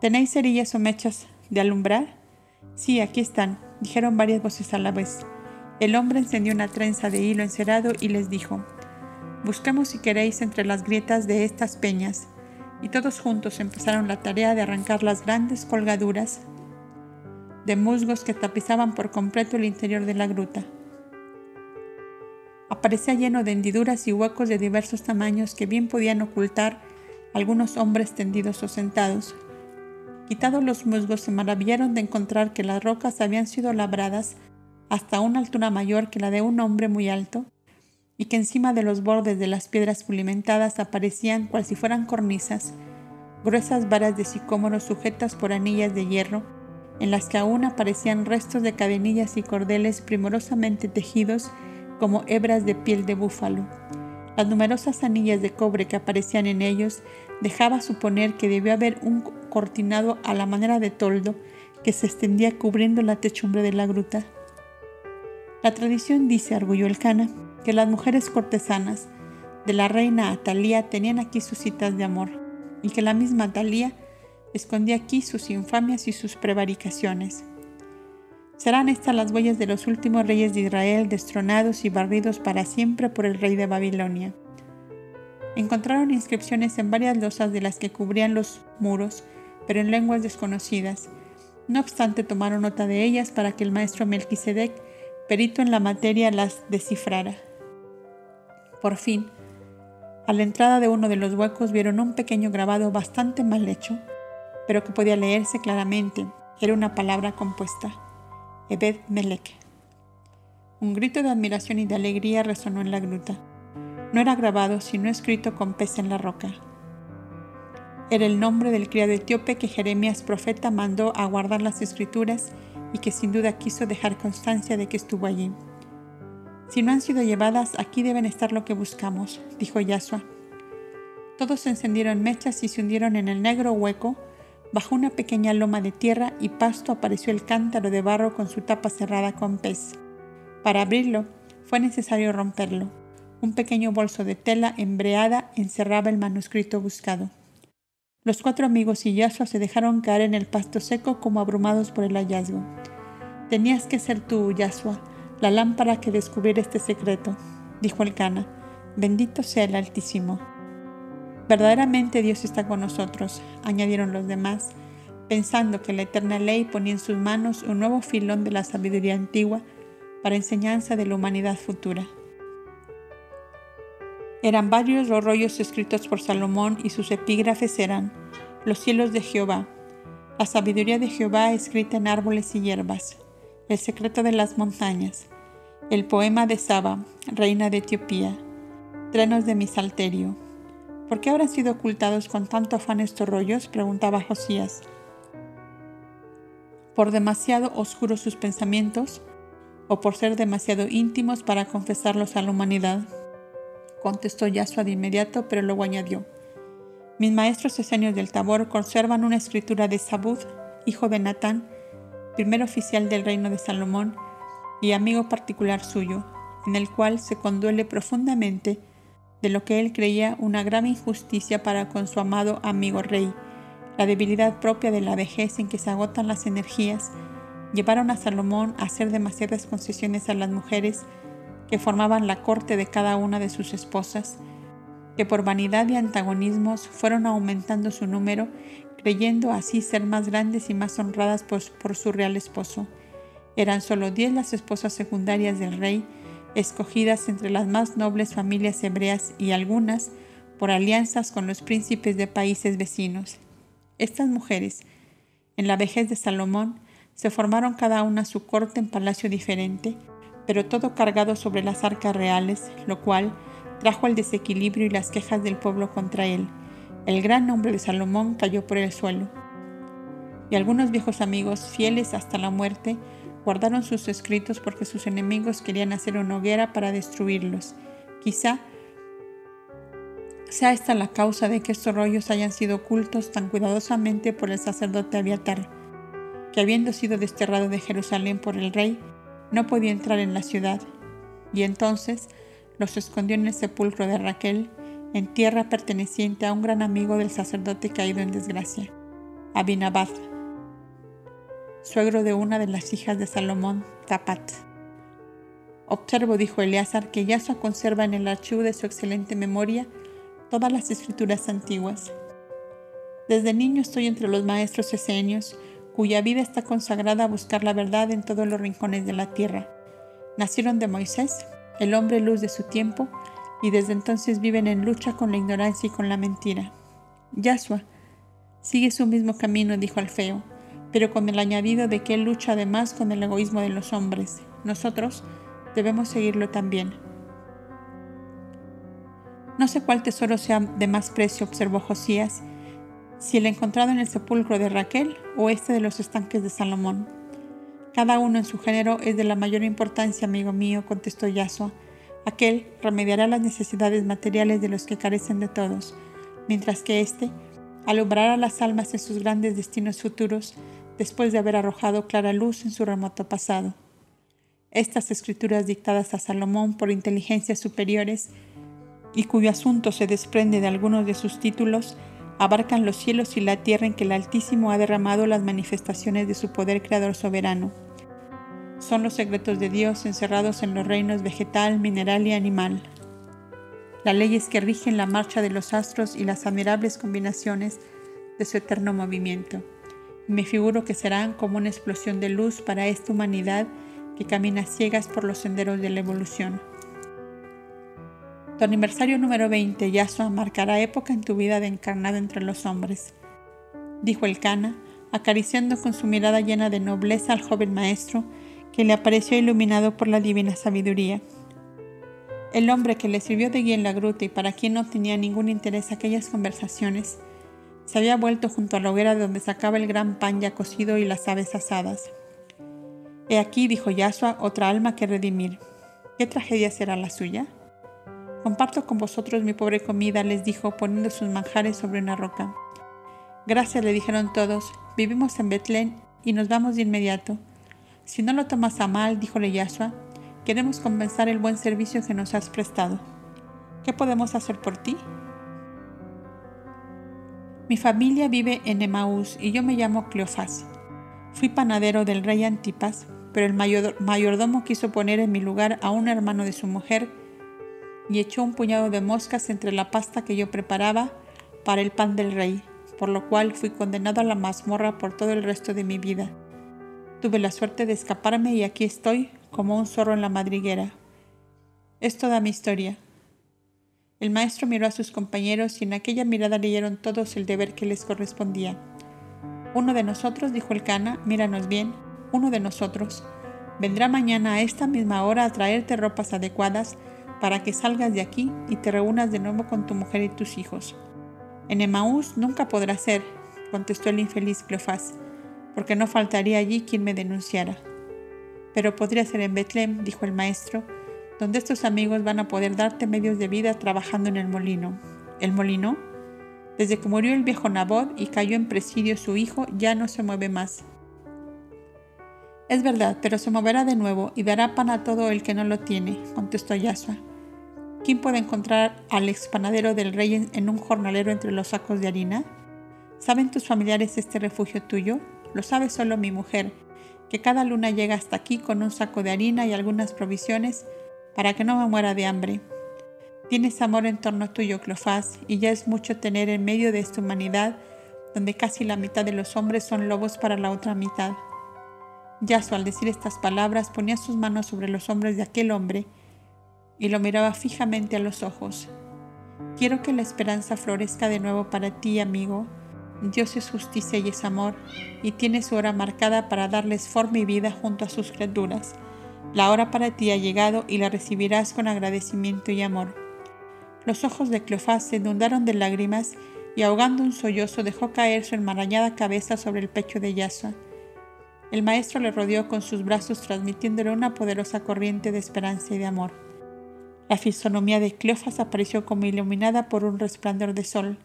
¿Tenéis cerillas o mechas de alumbrar? Sí, aquí están, dijeron varias voces a la vez. El hombre encendió una trenza de hilo encerado y les dijo, Busquemos si queréis entre las grietas de estas peñas. Y todos juntos empezaron la tarea de arrancar las grandes colgaduras de musgos que tapizaban por completo el interior de la gruta. Aparecía lleno de hendiduras y huecos de diversos tamaños que bien podían ocultar algunos hombres tendidos o sentados. Quitados los musgos, se maravillaron de encontrar que las rocas habían sido labradas hasta una altura mayor que la de un hombre muy alto y que encima de los bordes de las piedras pulimentadas aparecían cual si fueran cornisas, gruesas varas de sicómoro sujetas por anillas de hierro, en las que aún aparecían restos de cadenillas y cordeles primorosamente tejidos como hebras de piel de búfalo. Las numerosas anillas de cobre que aparecían en ellos dejaba suponer que debió haber un cortinado a la manera de toldo que se extendía cubriendo la techumbre de la gruta. La tradición dice, arguyó el cana, que las mujeres cortesanas de la reina Atalía tenían aquí sus citas de amor y que la misma Atalía escondía aquí sus infamias y sus prevaricaciones. Serán estas las huellas de los últimos reyes de Israel destronados y barridos para siempre por el rey de Babilonia. Encontraron inscripciones en varias losas de las que cubrían los muros, pero en lenguas desconocidas. No obstante, tomaron nota de ellas para que el maestro Melquisedec, perito en la materia, las descifrara. Por fin, a la entrada de uno de los huecos vieron un pequeño grabado bastante mal hecho, pero que podía leerse claramente. Era una palabra compuesta. Ebed Melech. Un grito de admiración y de alegría resonó en la gruta. No era grabado, sino escrito con pez en la roca. Era el nombre del criado etíope que Jeremías profeta mandó a guardar las escrituras y que sin duda quiso dejar constancia de que estuvo allí. Si no han sido llevadas, aquí deben estar lo que buscamos, dijo Yasua. Todos encendieron mechas y se hundieron en el negro hueco. Bajo una pequeña loma de tierra y pasto apareció el cántaro de barro con su tapa cerrada con pez. Para abrirlo fue necesario romperlo. Un pequeño bolso de tela embreada encerraba el manuscrito buscado. Los cuatro amigos y Yasua se dejaron caer en el pasto seco como abrumados por el hallazgo. Tenías que ser tú, Yasua, la lámpara que descubriera este secreto, dijo el Cana. Bendito sea el Altísimo. Verdaderamente Dios está con nosotros, añadieron los demás, pensando que la eterna ley ponía en sus manos un nuevo filón de la sabiduría antigua para enseñanza de la humanidad futura. Eran varios los rollos escritos por Salomón y sus epígrafes eran los cielos de Jehová, la sabiduría de Jehová escrita en árboles y hierbas, el secreto de las montañas, el poema de Saba, reina de Etiopía, trenos de mi salterio. ¿Por qué habrán sido ocultados con tanto afán estos rollos? preguntaba Josías. ¿Por demasiado oscuros sus pensamientos o por ser demasiado íntimos para confesarlos a la humanidad? Contestó Yasua de inmediato, pero luego añadió. Mis maestros esenios del Tabor conservan una escritura de Sabud, hijo de Natán, primer oficial del reino de Salomón y amigo particular suyo, en el cual se conduele profundamente de lo que él creía una grave injusticia para con su amado amigo rey, la debilidad propia de la vejez en que se agotan las energías, llevaron a Salomón a hacer demasiadas concesiones a las mujeres que formaban la corte de cada una de sus esposas, que por vanidad y antagonismos fueron aumentando su número creyendo así ser más grandes y más honradas por, por su real esposo. Eran solo diez las esposas secundarias del rey, escogidas entre las más nobles familias hebreas y algunas por alianzas con los príncipes de países vecinos. Estas mujeres, en la vejez de Salomón, se formaron cada una su corte en palacio diferente, pero todo cargado sobre las arcas reales, lo cual trajo el desequilibrio y las quejas del pueblo contra él. El gran nombre de Salomón cayó por el suelo. Y algunos viejos amigos, fieles hasta la muerte, guardaron sus escritos porque sus enemigos querían hacer una hoguera para destruirlos. Quizá sea esta la causa de que estos rollos hayan sido ocultos tan cuidadosamente por el sacerdote Abiatar, que habiendo sido desterrado de Jerusalén por el rey, no podía entrar en la ciudad, y entonces los escondió en el sepulcro de Raquel, en tierra perteneciente a un gran amigo del sacerdote caído en desgracia, Abinabad, suegro de una de las hijas de Salomón, Tapat. Observo, dijo Eleazar, que Yasua conserva en el archivo de su excelente memoria todas las escrituras antiguas. Desde niño estoy entre los maestros esenios, cuya vida está consagrada a buscar la verdad en todos los rincones de la tierra. Nacieron de Moisés, el hombre luz de su tiempo, y desde entonces viven en lucha con la ignorancia y con la mentira. Yasua sigue su mismo camino, dijo Alfeo, pero con el añadido de que él lucha además con el egoísmo de los hombres. Nosotros debemos seguirlo también. No sé cuál tesoro sea de más precio, observó Josías, si el encontrado en el sepulcro de Raquel o este de los estanques de Salomón. Cada uno en su género es de la mayor importancia, amigo mío, contestó Yasua. Aquel remediará las necesidades materiales de los que carecen de todos, mientras que éste alumbrará las almas en sus grandes destinos futuros después de haber arrojado clara luz en su remoto pasado. Estas escrituras dictadas a Salomón por inteligencias superiores y cuyo asunto se desprende de algunos de sus títulos, abarcan los cielos y la tierra en que el Altísimo ha derramado las manifestaciones de su poder creador soberano. Son los secretos de Dios encerrados en los reinos vegetal, mineral y animal. Las leyes que rigen la marcha de los astros y las admirables combinaciones de su eterno movimiento. Me figuro que serán como una explosión de luz para esta humanidad que camina ciegas por los senderos de la evolución. Tu aniversario número 20, Yasua, marcará época en tu vida de encarnado entre los hombres, dijo el Cana, acariciando con su mirada llena de nobleza al joven maestro, que le apareció iluminado por la divina sabiduría. El hombre que le sirvió de guía en la gruta y para quien no tenía ningún interés aquellas conversaciones, se había vuelto junto a la hoguera de donde sacaba el gran pan ya cocido y las aves asadas. He aquí, dijo Yasua, otra alma que redimir. ¿Qué tragedia será la suya? Comparto con vosotros mi pobre comida, les dijo, poniendo sus manjares sobre una roca. Gracias, le dijeron todos. Vivimos en Betlén y nos vamos de inmediato. Si no lo tomas a mal, díjole Yahshua, queremos compensar el buen servicio que nos has prestado. ¿Qué podemos hacer por ti? Mi familia vive en Emaús y yo me llamo Cleofás. Fui panadero del rey Antipas, pero el mayordomo quiso poner en mi lugar a un hermano de su mujer y echó un puñado de moscas entre la pasta que yo preparaba para el pan del rey, por lo cual fui condenado a la mazmorra por todo el resto de mi vida. Tuve la suerte de escaparme y aquí estoy como un zorro en la madriguera. Es toda mi historia. El maestro miró a sus compañeros y en aquella mirada leyeron todos el deber que les correspondía. Uno de nosotros, dijo el cana, míranos bien, uno de nosotros, vendrá mañana a esta misma hora a traerte ropas adecuadas para que salgas de aquí y te reúnas de nuevo con tu mujer y tus hijos. En Emaús nunca podrá ser, contestó el infeliz Cleofás, porque no faltaría allí quien me denunciara. Pero podría ser en Betlem, dijo el maestro, donde estos amigos van a poder darte medios de vida trabajando en el molino. ¿El molino? Desde que murió el viejo Nabot y cayó en presidio su hijo, ya no se mueve más. Es verdad, pero se moverá de nuevo y dará pan a todo el que no lo tiene, contestó Yasua. ¿Quién puede encontrar al expanadero del rey en un jornalero entre los sacos de harina? ¿Saben tus familiares este refugio tuyo? Lo sabe solo mi mujer, que cada luna llega hasta aquí con un saco de harina y algunas provisiones para que no me muera de hambre. Tienes amor en torno tuyo, Clofás, y ya es mucho tener en medio de esta humanidad, donde casi la mitad de los hombres son lobos para la otra mitad. Yaso, al decir estas palabras, ponía sus manos sobre los hombros de aquel hombre y lo miraba fijamente a los ojos. Quiero que la esperanza florezca de nuevo para ti, amigo, Dios es justicia y es amor, y tiene su hora marcada para darles forma y vida junto a sus criaturas. La hora para ti ha llegado y la recibirás con agradecimiento y amor. Los ojos de Cleofás se inundaron de lágrimas y ahogando un sollozo dejó caer su enmarañada cabeza sobre el pecho de Yasua. El maestro le rodeó con sus brazos transmitiéndole una poderosa corriente de esperanza y de amor. La fisonomía de Cleofás apareció como iluminada por un resplandor de sol.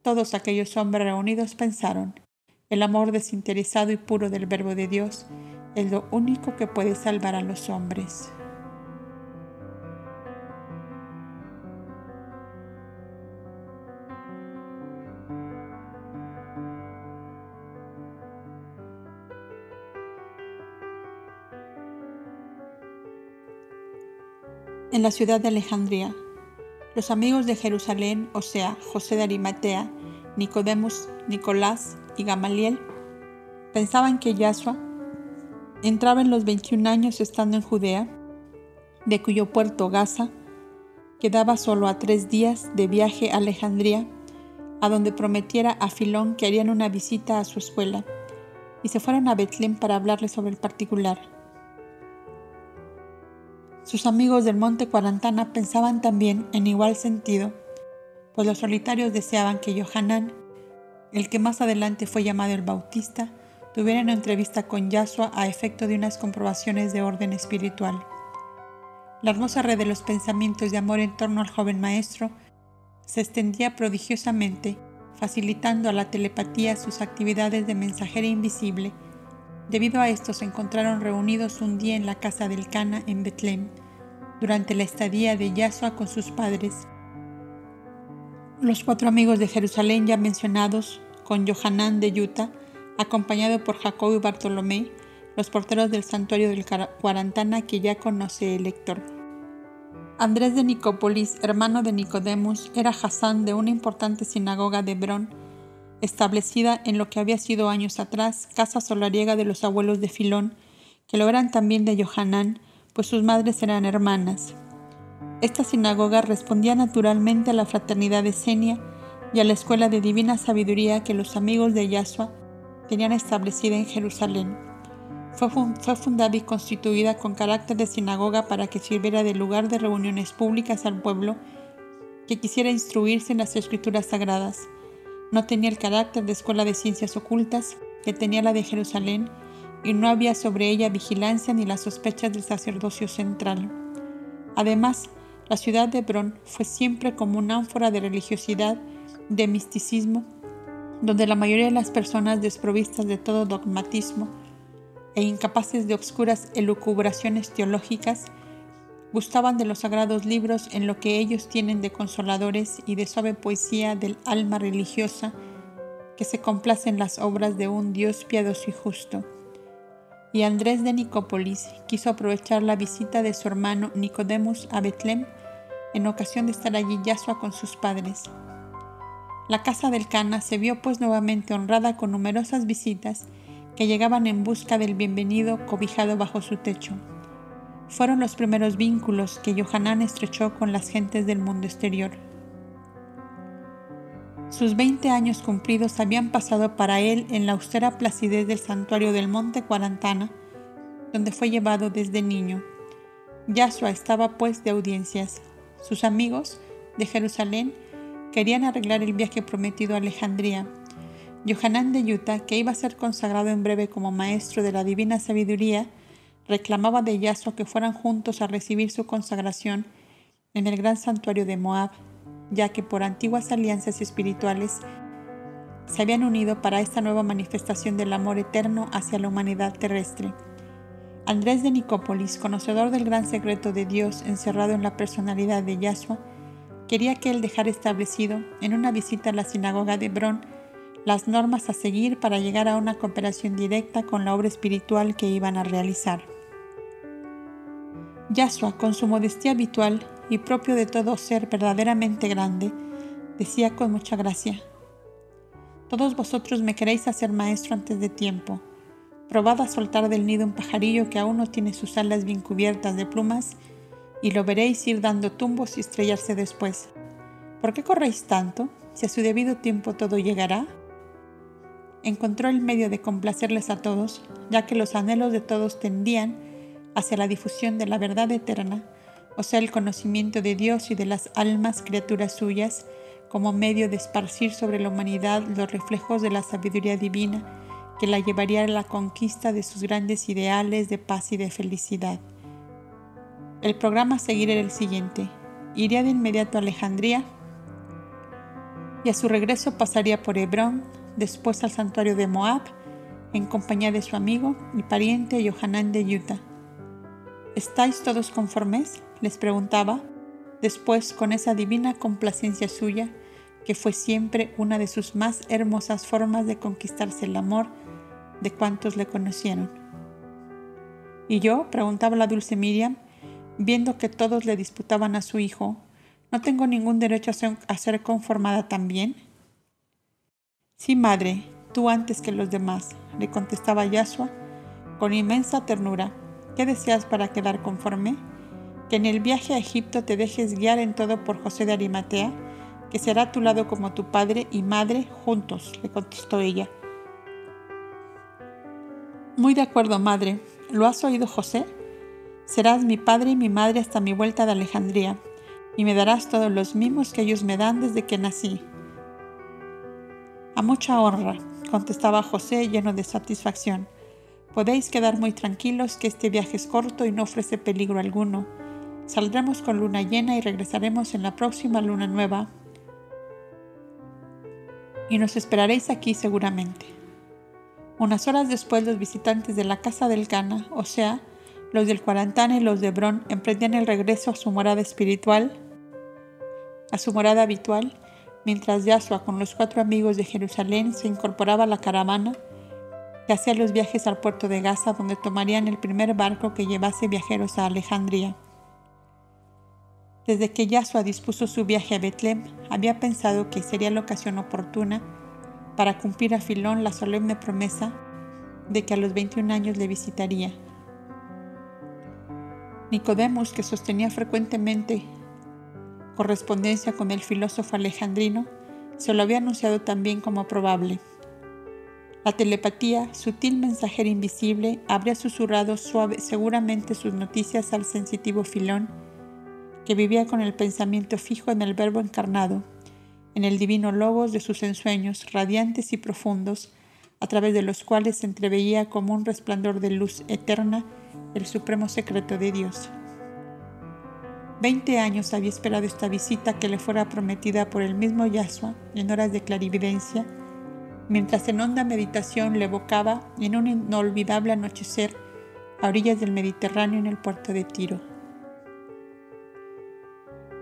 Todos aquellos hombres reunidos pensaron, el amor desinteresado y puro del Verbo de Dios es lo único que puede salvar a los hombres. En la ciudad de Alejandría, los amigos de Jerusalén, o sea, José de Arimatea, Nicodemus, Nicolás y Gamaliel, pensaban que Yahshua entraba en los 21 años estando en Judea, de cuyo puerto Gaza quedaba solo a tres días de viaje a Alejandría, a donde prometiera a Filón que harían una visita a su escuela, y se fueron a Betlén para hablarle sobre el particular. Sus amigos del monte Cuarantana pensaban también en igual sentido, pues los solitarios deseaban que Johanán, el que más adelante fue llamado el Bautista, tuviera una entrevista con Yahshua a efecto de unas comprobaciones de orden espiritual. La hermosa red de los pensamientos de amor en torno al joven maestro se extendía prodigiosamente, facilitando a la telepatía sus actividades de mensajera invisible Debido a esto se encontraron reunidos un día en la casa del Cana en Betlem, durante la estadía de Yahshua con sus padres. Los cuatro amigos de Jerusalén ya mencionados, con Johanán de Yuta, acompañado por Jacob y Bartolomé, los porteros del santuario del Cuarantana que ya conoce el lector. Andrés de Nicópolis, hermano de Nicodemus, era Hassan de una importante sinagoga de Hebrón, establecida en lo que había sido años atrás casa solariega de los abuelos de Filón, que lo eran también de Johanán, pues sus madres eran hermanas. Esta sinagoga respondía naturalmente a la fraternidad de Senia y a la escuela de divina sabiduría que los amigos de Yahshua tenían establecida en Jerusalén. Fue, fundada y constituida con carácter de sinagoga para que sirviera de lugar de reuniones públicas al pueblo que quisiera instruirse en las escrituras sagradas no tenía el carácter de escuela de ciencias ocultas que tenía la de Jerusalén y no había sobre ella vigilancia ni las sospechas del sacerdocio central. Además, la ciudad de Hebrón fue siempre como un ánfora de religiosidad, de misticismo, donde la mayoría de las personas desprovistas de todo dogmatismo e incapaces de obscuras elucubraciones teológicas gustaban de los sagrados libros en lo que ellos tienen de consoladores y de suave poesía del alma religiosa que se complace en las obras de un Dios piadoso y justo. Y Andrés de Nicópolis quiso aprovechar la visita de su hermano Nicodemus a Betlem en ocasión de estar allí Yahshua con sus padres. La casa del Cana se vio pues nuevamente honrada con numerosas visitas que llegaban en busca del bienvenido cobijado bajo su techo fueron los primeros vínculos que Johanán estrechó con las gentes del mundo exterior. Sus 20 años cumplidos habían pasado para él en la austera placidez del santuario del Monte Cuarantana, donde fue llevado desde niño. Yahshua estaba pues de audiencias. Sus amigos de Jerusalén querían arreglar el viaje prometido a Alejandría. Johanán de Utah, que iba a ser consagrado en breve como maestro de la divina sabiduría, reclamaba de Yahshua que fueran juntos a recibir su consagración en el gran santuario de Moab, ya que por antiguas alianzas espirituales se habían unido para esta nueva manifestación del amor eterno hacia la humanidad terrestre. Andrés de Nicópolis, conocedor del gran secreto de Dios encerrado en la personalidad de Yahshua, quería que él dejara establecido en una visita a la sinagoga de Hebrón las normas a seguir para llegar a una cooperación directa con la obra espiritual que iban a realizar. Yahshua, con su modestia habitual y propio de todo ser verdaderamente grande, decía con mucha gracia, Todos vosotros me queréis hacer maestro antes de tiempo. Probad a soltar del nido un pajarillo que aún no tiene sus alas bien cubiertas de plumas, y lo veréis ir dando tumbos y estrellarse después. ¿Por qué corréis tanto? Si a su debido tiempo todo llegará. encontró el medio de complacerles a todos, ya que los anhelos de todos tendían hacia la difusión de la verdad eterna, o sea, el conocimiento de Dios y de las almas criaturas suyas, como medio de esparcir sobre la humanidad los reflejos de la sabiduría divina que la llevaría a la conquista de sus grandes ideales de paz y de felicidad. El programa a seguir era el siguiente. Iría de inmediato a Alejandría y a su regreso pasaría por Hebrón, después al santuario de Moab, en compañía de su amigo y pariente Yohanan de Utah. ¿Estáis todos conformes? les preguntaba, después con esa divina complacencia suya, que fue siempre una de sus más hermosas formas de conquistarse el amor de cuantos le conocieron. ¿Y yo? preguntaba la dulce Miriam, viendo que todos le disputaban a su hijo, ¿no tengo ningún derecho a ser, conformada también? Sí, madre, tú antes que los demás, le contestaba Yasua con inmensa ternura. ¿Qué deseas para quedar conforme? Que en el viaje a Egipto te dejes guiar en todo por José de Arimatea, que será a tu lado como tu padre y madre juntos, le contestó ella. Muy de acuerdo, madre. ¿Lo has oído, José? Serás mi padre y mi madre hasta mi vuelta de Alejandría, y me darás todos los mimos que ellos me dan desde que nací. A mucha honra, contestaba José lleno de satisfacción. Podéis quedar muy tranquilos que este viaje es corto y no ofrece peligro alguno. Saldremos con luna llena y regresaremos en la próxima luna nueva. Y nos esperaréis aquí seguramente. Unas horas después los visitantes de la casa del Cana, o sea, los del Cuarantana y los de Hebrón, emprendían el regreso a su morada espiritual, a su morada habitual, mientras Yahshua con los cuatro amigos de Jerusalén se incorporaba a la caravana que hacía los viajes al puerto de Gaza, donde tomarían el primer barco que llevase viajeros a Alejandría. Desde que Yahshua dispuso su viaje a Betlem, había pensado que sería la ocasión oportuna para cumplir a Filón la solemne promesa de que a los 21 años le visitaría. Nicodemus, que sostenía frecuentemente correspondencia con el filósofo alejandrino, se lo había anunciado también como probable. La telepatía, sutil mensajera invisible, habría susurrado suave, seguramente sus noticias al sensitivo Filón, que vivía con el pensamiento fijo en el Verbo encarnado en el divino logos de sus ensueños radiantes y profundos, a través de los cuales se entreveía como un resplandor de luz eterna el supremo secreto de Dios. Veinte años había esperado esta visita que le fuera prometida por el mismo Yahshua en horas de clarividencia, mientras en honda meditación le evocaba en un inolvidable anochecer a orillas del Mediterráneo en el puerto de Tiro.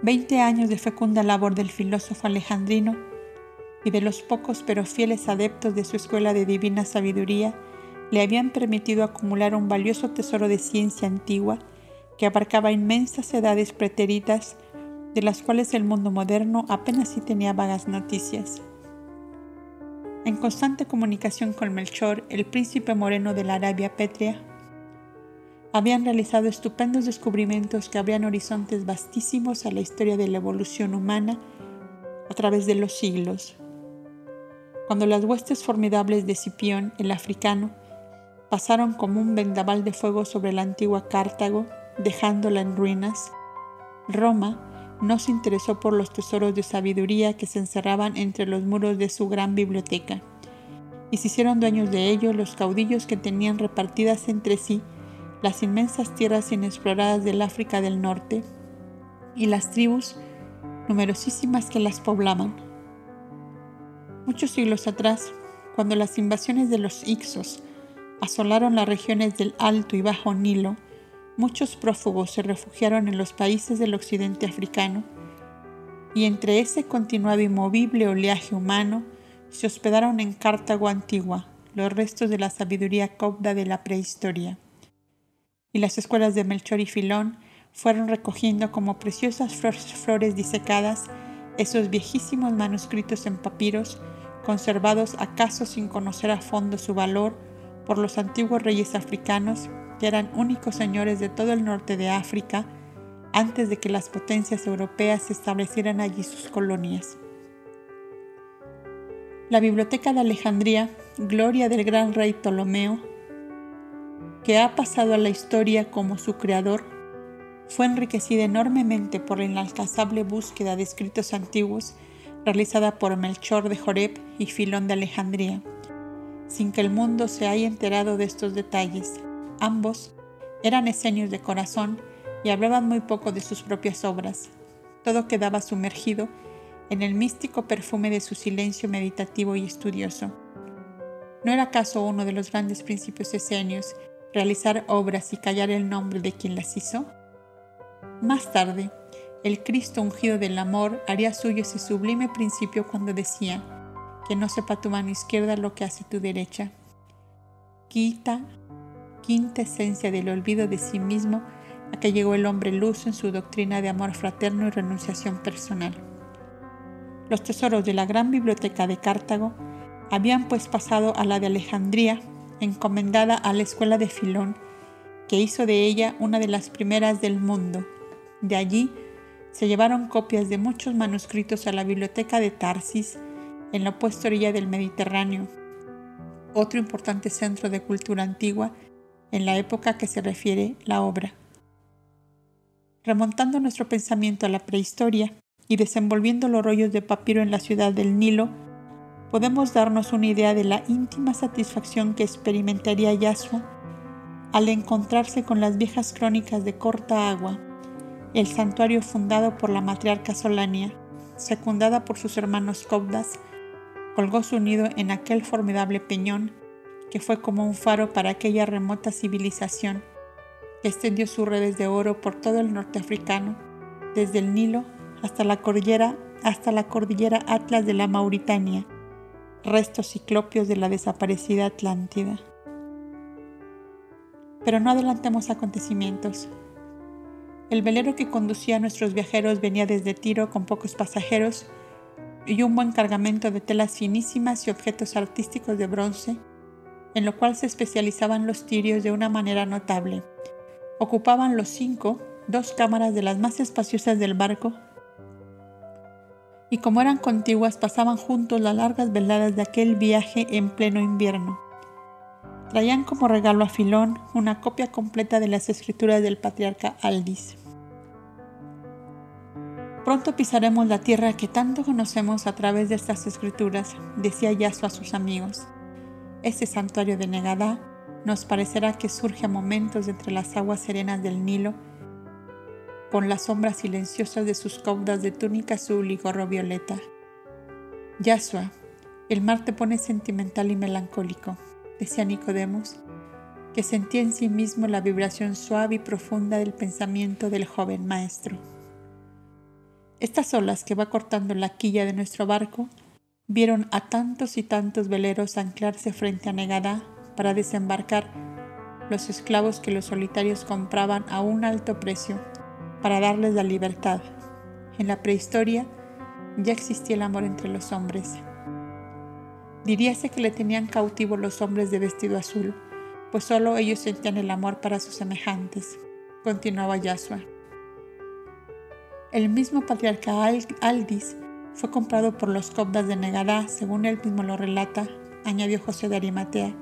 Veinte años de fecunda labor del filósofo alejandrino y de los pocos pero fieles adeptos de su escuela de divina sabiduría le habían permitido acumular un valioso tesoro de ciencia antigua que abarcaba inmensas edades pretéritas de las cuales el mundo moderno apenas sí tenía vagas noticias. En constante comunicación con Melchor, el príncipe moreno de la Arabia Pétrea, habían realizado estupendos descubrimientos que abrían horizontes vastísimos a la historia de la evolución humana a través de los siglos. Cuando las huestes formidables de Cipión, el africano, pasaron como un vendaval de fuego sobre la antigua Cartago, dejándola en ruinas, Roma no se interesó por los tesoros de sabiduría que se encerraban entre los muros de su gran biblioteca, y se hicieron dueños de ellos los caudillos que tenían repartidas entre sí las inmensas tierras inexploradas del África del Norte y las tribus numerosísimas que las poblaban. Muchos siglos atrás, cuando las invasiones de los Ixos asolaron las regiones del Alto y Bajo Nilo, muchos prófugos se refugiaron en los países del occidente africano, y entre ese continuado y movible oleaje humano se hospedaron en Cartago antigua los restos de la sabiduría copda de la prehistoria. Y las escuelas de Melchor y Filón fueron recogiendo como preciosas flores disecadas esos viejísimos manuscritos en papiros, conservados acaso sin conocer a fondo su valor por los antiguos reyes africanos que eran únicos señores de todo el norte de África antes de que las potencias europeas establecieran allí sus colonias. La Biblioteca de Alejandría gloria del gran rey Ptolomeo, que ha pasado a la historia como su creador, fue enriquecida enormemente por la inalcanzable búsqueda de escritos antiguos realizada por Melchor de Joreb y Filón de Alejandría, sin que el mundo se haya enterado de estos detalles. Ambos eran esenios de corazón y hablaban muy poco de sus propias obras. Todo quedaba sumergido en el místico perfume de su silencio meditativo y estudioso. ¿No era acaso uno de los grandes principios esenios realizar obras y callar el nombre de quien las hizo? Más tarde, el Cristo ungido del amor haría suyo ese sublime principio cuando decía, que no sepa tu mano izquierda lo que hace tu derecha. Quita, quinta esencia del olvido de sí mismo a que llegó el hombre luz en su doctrina de amor fraterno y renunciación personal. Los tesoros de la gran biblioteca de Cartago habían pues pasado a la de Alejandría, encomendada a la escuela de Filón, que hizo de ella una de las primeras del mundo. De allí se llevaron copias de muchos manuscritos a la biblioteca de Tarsis, en la opuesta orilla del Mediterráneo, otro importante centro de cultura antigua en la época que se refiere la obra. Remontando nuestro pensamiento a la prehistoria y desenvolviendo los rollos de papiro en la ciudad del Nilo, podemos darnos una idea de la íntima satisfacción que experimentaría Yasua al encontrarse con las viejas crónicas de corta agua, el santuario fundado por la matriarca Solania, secundada por sus hermanos Cobdas, colgó su nido en aquel formidable peñón que fue como un faro para aquella remota civilización que extendió sus redes de oro por todo el norte africano, desde el Nilo hasta la cordillera, hasta la cordillera Atlas de la Mauritania, restos ciclopios de la desaparecida Atlántida. Pero no adelantemos acontecimientos. El velero que conducía a nuestros viajeros venía desde Tiro con pocos pasajeros y un buen cargamento de telas finísimas y objetos artísticos de bronce, en lo cual se especializaban los tirios de una manera notable. Ocupaban los cinco dos cámaras de las más espaciosas del barco y como eran contiguas pasaban juntos las largas veladas de aquel viaje en pleno invierno. Traían como regalo a Filón una copia completa de las escrituras del patriarca Aldis. Pronto pisaremos la tierra que tanto conocemos a través de estas escrituras, decía Yaso a sus amigos. Este santuario de Negadá nos parecerá que surge a momentos entre las aguas serenas del Nilo con las sombras silenciosas de sus caudas de túnica azul y gorro violeta. Yasua, el mar te pone sentimental y melancólico, decía Nicodemos, que sentía en sí mismo la vibración suave y profunda del pensamiento del joven maestro. Estas olas que va cortando la quilla de nuestro barco vieron a tantos y tantos veleros anclarse frente a Negada para desembarcar los esclavos que los solitarios compraban a un alto precio para darles la libertad. En la prehistoria ya existía el amor entre los hombres. Diríase que le tenían cautivo los hombres de vestido azul, pues solo ellos sentían el amor para sus semejantes, continuaba Yasua. El mismo patriarca Aldis fue comprado por los cobdas de Negadá, según él mismo lo relata, añadió José de Arimatea,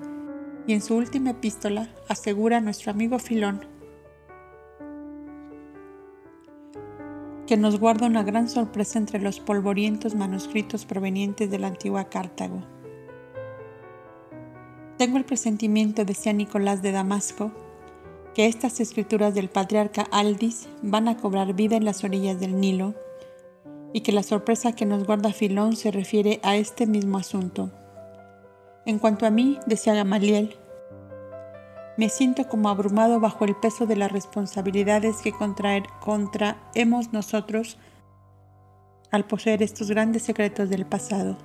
y en su última epístola asegura nuestro amigo Filón que nos guarda una gran sorpresa entre los polvorientos manuscritos provenientes de la antigua Cartago. Tengo el presentimiento, decía Nicolás de Damasco, que estas escrituras del patriarca Aldis van a cobrar vida en las orillas del Nilo y que la sorpresa que nos guarda Filón se refiere a este mismo asunto. En cuanto a mí, decía Gamaliel, me siento como abrumado bajo el peso de las responsabilidades que contraer, contraemos nosotros al poseer estos grandes secretos del pasado.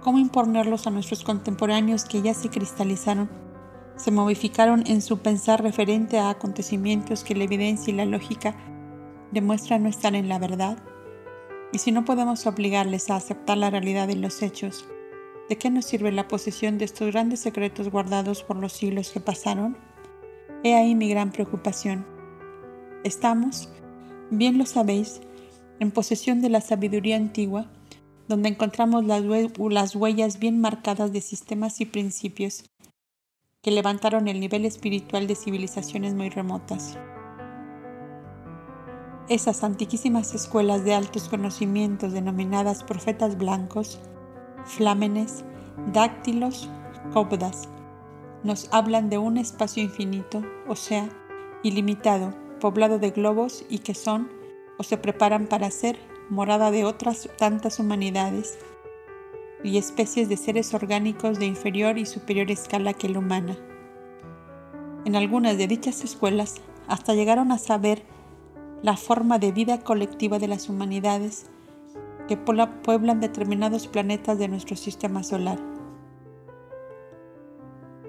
¿Cómo imponerlos a nuestros contemporáneos que ya se cristalizaron, se modificaron en su pensar referente a acontecimientos que la evidencia y la lógica demuestran no estar en la verdad? Y si no podemos obligarles a aceptar la realidad de los hechos, ¿De qué nos sirve la posesión de estos grandes secretos guardados por los siglos que pasaron? He ahí mi gran preocupación. Estamos, bien lo sabéis, en posesión de la sabiduría antigua, donde encontramos las, las huellas bien marcadas de sistemas y principios que levantaron el nivel espiritual de civilizaciones muy remotas. Esas antiquísimas escuelas de altos conocimientos denominadas profetas blancos, flámenes, dáctilos, cóbodas, nos hablan de un espacio infinito, o sea, ilimitado, poblado de globos y que son o se preparan para ser morada de otras tantas humanidades y especies de seres orgánicos de inferior y superior escala que la humana. En algunas de dichas escuelas hasta llegaron a saber la forma de vida colectiva de las humanidades que pueblan determinados planetas de nuestro sistema solar.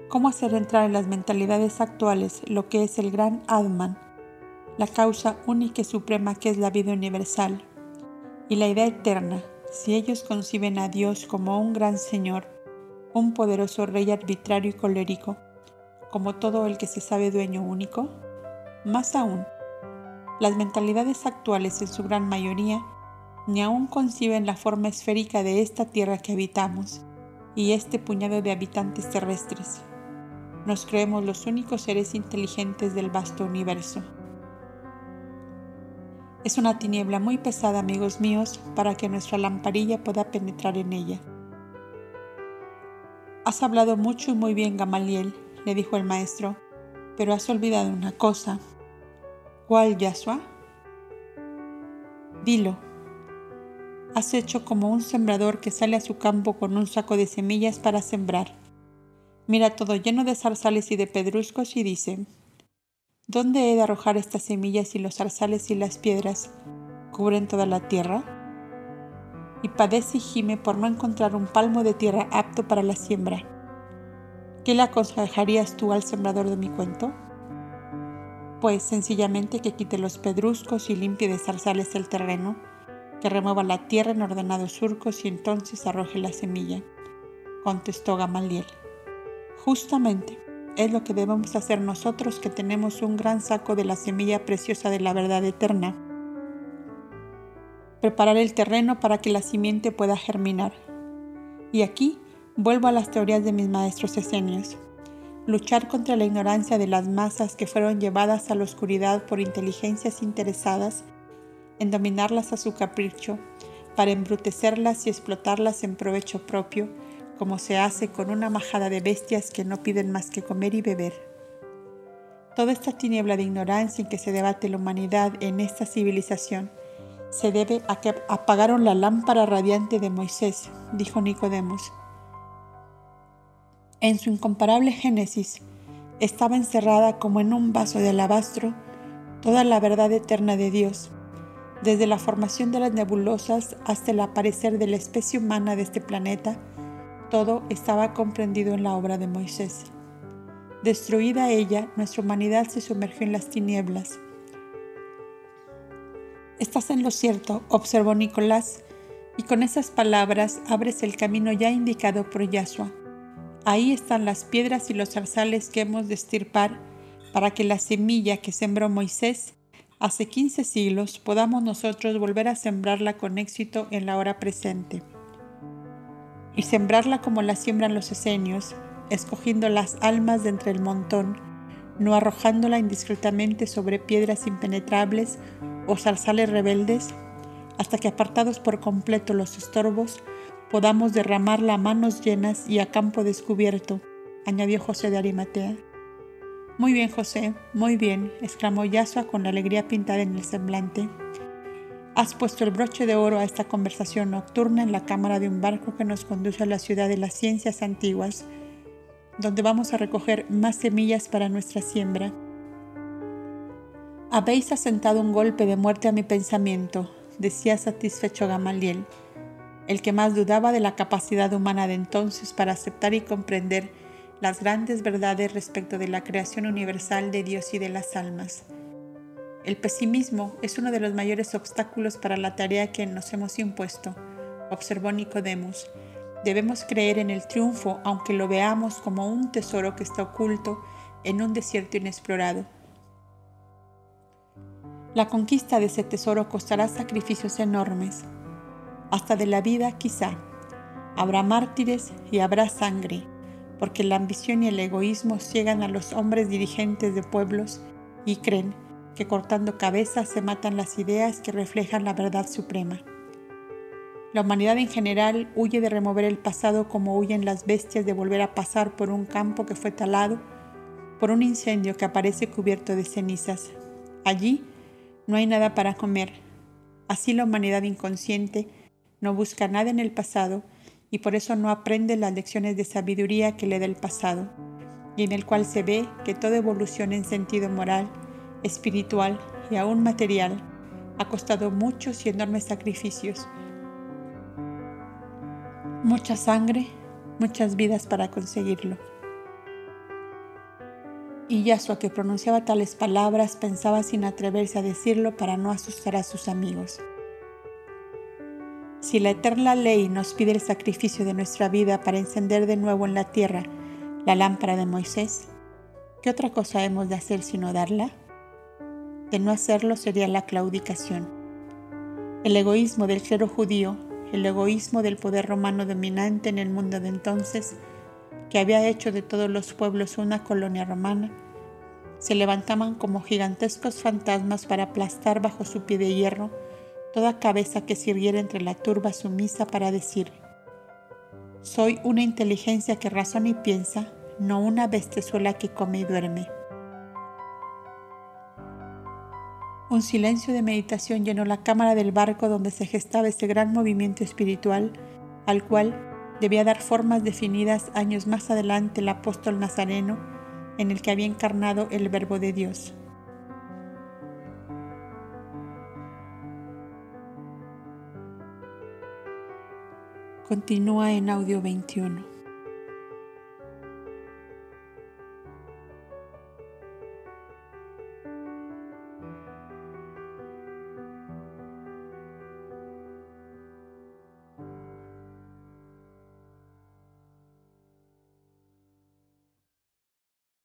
¿Cómo hacer entrar en las mentalidades actuales lo que es el gran Atman, la causa única y suprema que es la vida universal, y la idea eterna, si ellos conciben a Dios como un gran Señor, un poderoso Rey arbitrario y colérico, como todo el que se sabe dueño único? Más aún, las mentalidades actuales en su gran mayoría ni aún conciben la forma esférica de esta tierra que habitamos y este puñado de habitantes terrestres. Nos creemos los únicos seres inteligentes del vasto universo. Es una tiniebla muy pesada, amigos míos, para que nuestra lamparilla pueda penetrar en ella. Has hablado mucho y muy bien, Gamaliel, le dijo el maestro, pero has olvidado una cosa. ¿Cuál, Yasua? Dilo. Has hecho como un sembrador que sale a su campo con un saco de semillas para sembrar. Mira todo lleno de zarzales y de pedruscos y dice, ¿Dónde he de arrojar estas semillas si los zarzales y las piedras cubren toda la tierra? Y padece y gime por no encontrar un palmo de tierra apto para la siembra. ¿Qué le aconsejarías tú al sembrador de mi cuento? Pues sencillamente que quite los pedruscos y limpie de zarzales el terreno, que remueva la tierra en ordenados surcos y entonces arroje la semilla, contestó Gamaliel. Justamente, es lo que debemos hacer nosotros que tenemos un gran saco de la semilla preciosa de la verdad eterna. Preparar el terreno para que la simiente pueda germinar. Y aquí vuelvo a las teorías de mis maestros esenios. Luchar contra la ignorancia de las masas que fueron llevadas a la oscuridad por inteligencias interesadas en dominarlas a su capricho, para embrutecerlas y explotarlas en provecho propio, como se hace con una majada de bestias que no piden más que comer y beber. Toda esta tiniebla de ignorancia en que se debate la humanidad en esta civilización se debe a que apagaron la lámpara radiante de Moisés, dijo Nicodemos. En su incomparable Génesis estaba encerrada como en un vaso de alabastro toda la verdad eterna de Dios, desde la formación de las nebulosas hasta el aparecer de la especie humana de este planeta todo estaba comprendido en la obra de Moisés. Destruida ella, nuestra humanidad se sumergió en las tinieblas. Estás en lo cierto, observó Nicolás, y con esas palabras abres el camino ya indicado por Yahshua. Ahí están las piedras y los zarzales que hemos de estirpar para que la semilla que sembró Moisés hace 15 siglos podamos nosotros volver a sembrarla con éxito en la hora presente y sembrarla como la siembran los esenios, escogiendo las almas de entre el montón, no arrojándola indiscretamente sobre piedras impenetrables o zarzales rebeldes, hasta que apartados por completo los estorbos, podamos derramarla a manos llenas y a campo descubierto, añadió José de Arimatea. Muy bien, José, muy bien, exclamó Yasua con la alegría pintada en el semblante. Has puesto el broche de oro a esta conversación nocturna en la cámara de un barco que nos conduce a la ciudad de las ciencias antiguas, donde vamos a recoger más semillas para nuestra siembra. Habéis asentado un golpe de muerte a mi pensamiento, decía satisfecho Gamaliel, el que más dudaba de la capacidad humana de entonces para aceptar y comprender las grandes verdades respecto de la creación universal de Dios y de las almas. El pesimismo es uno de los mayores obstáculos para la tarea que nos hemos impuesto, observó Nicodemus. Debemos creer en el triunfo aunque lo veamos como un tesoro que está oculto en un desierto inexplorado. La conquista de ese tesoro costará sacrificios enormes. hasta de la vida quizá. Habrá mártires y habrá sangre, porque la ambición y el egoísmo ciegan a los hombres dirigentes de pueblos y creen que cortando cabezas se matan las ideas que reflejan la verdad suprema. La humanidad en general huye de remover el pasado como huyen las bestias de volver a pasar por un campo que fue talado, por un incendio que aparece cubierto de cenizas. Allí no hay nada para comer. Así la humanidad inconsciente no busca nada en el pasado y por eso no aprende las lecciones de sabiduría que le da el pasado, y en el cual se ve que toda evolución en sentido moral, espiritual y aún material ha costado muchos y enormes sacrificios, mucha sangre, muchas vidas para conseguirlo. Y Yasua, que pronunciaba tales palabras, pensaba sin atreverse a decirlo para no asustar a sus amigos. Si la eterna ley nos pide el sacrificio de nuestra vida para encender de nuevo en la tierra la lámpara de Moisés, ¿qué otra cosa hemos de hacer sino darla? De no hacerlo sería la claudicación. El egoísmo del clero judío, el egoísmo del poder romano dominante en el mundo de entonces, que había hecho de todos los pueblos una colonia romana, se levantaban como gigantescos fantasmas para aplastar bajo su pie de hierro toda cabeza que sirviera entre la turba sumisa para decir, soy una inteligencia que razona y piensa, no una bestezuela que come y duerme. Un silencio de meditación llenó la cámara del barco donde se gestaba ese gran movimiento espiritual al cual debía dar formas definidas años más adelante el apóstol nazareno en el que había encarnado el verbo de Dios. Continúa en audio 21.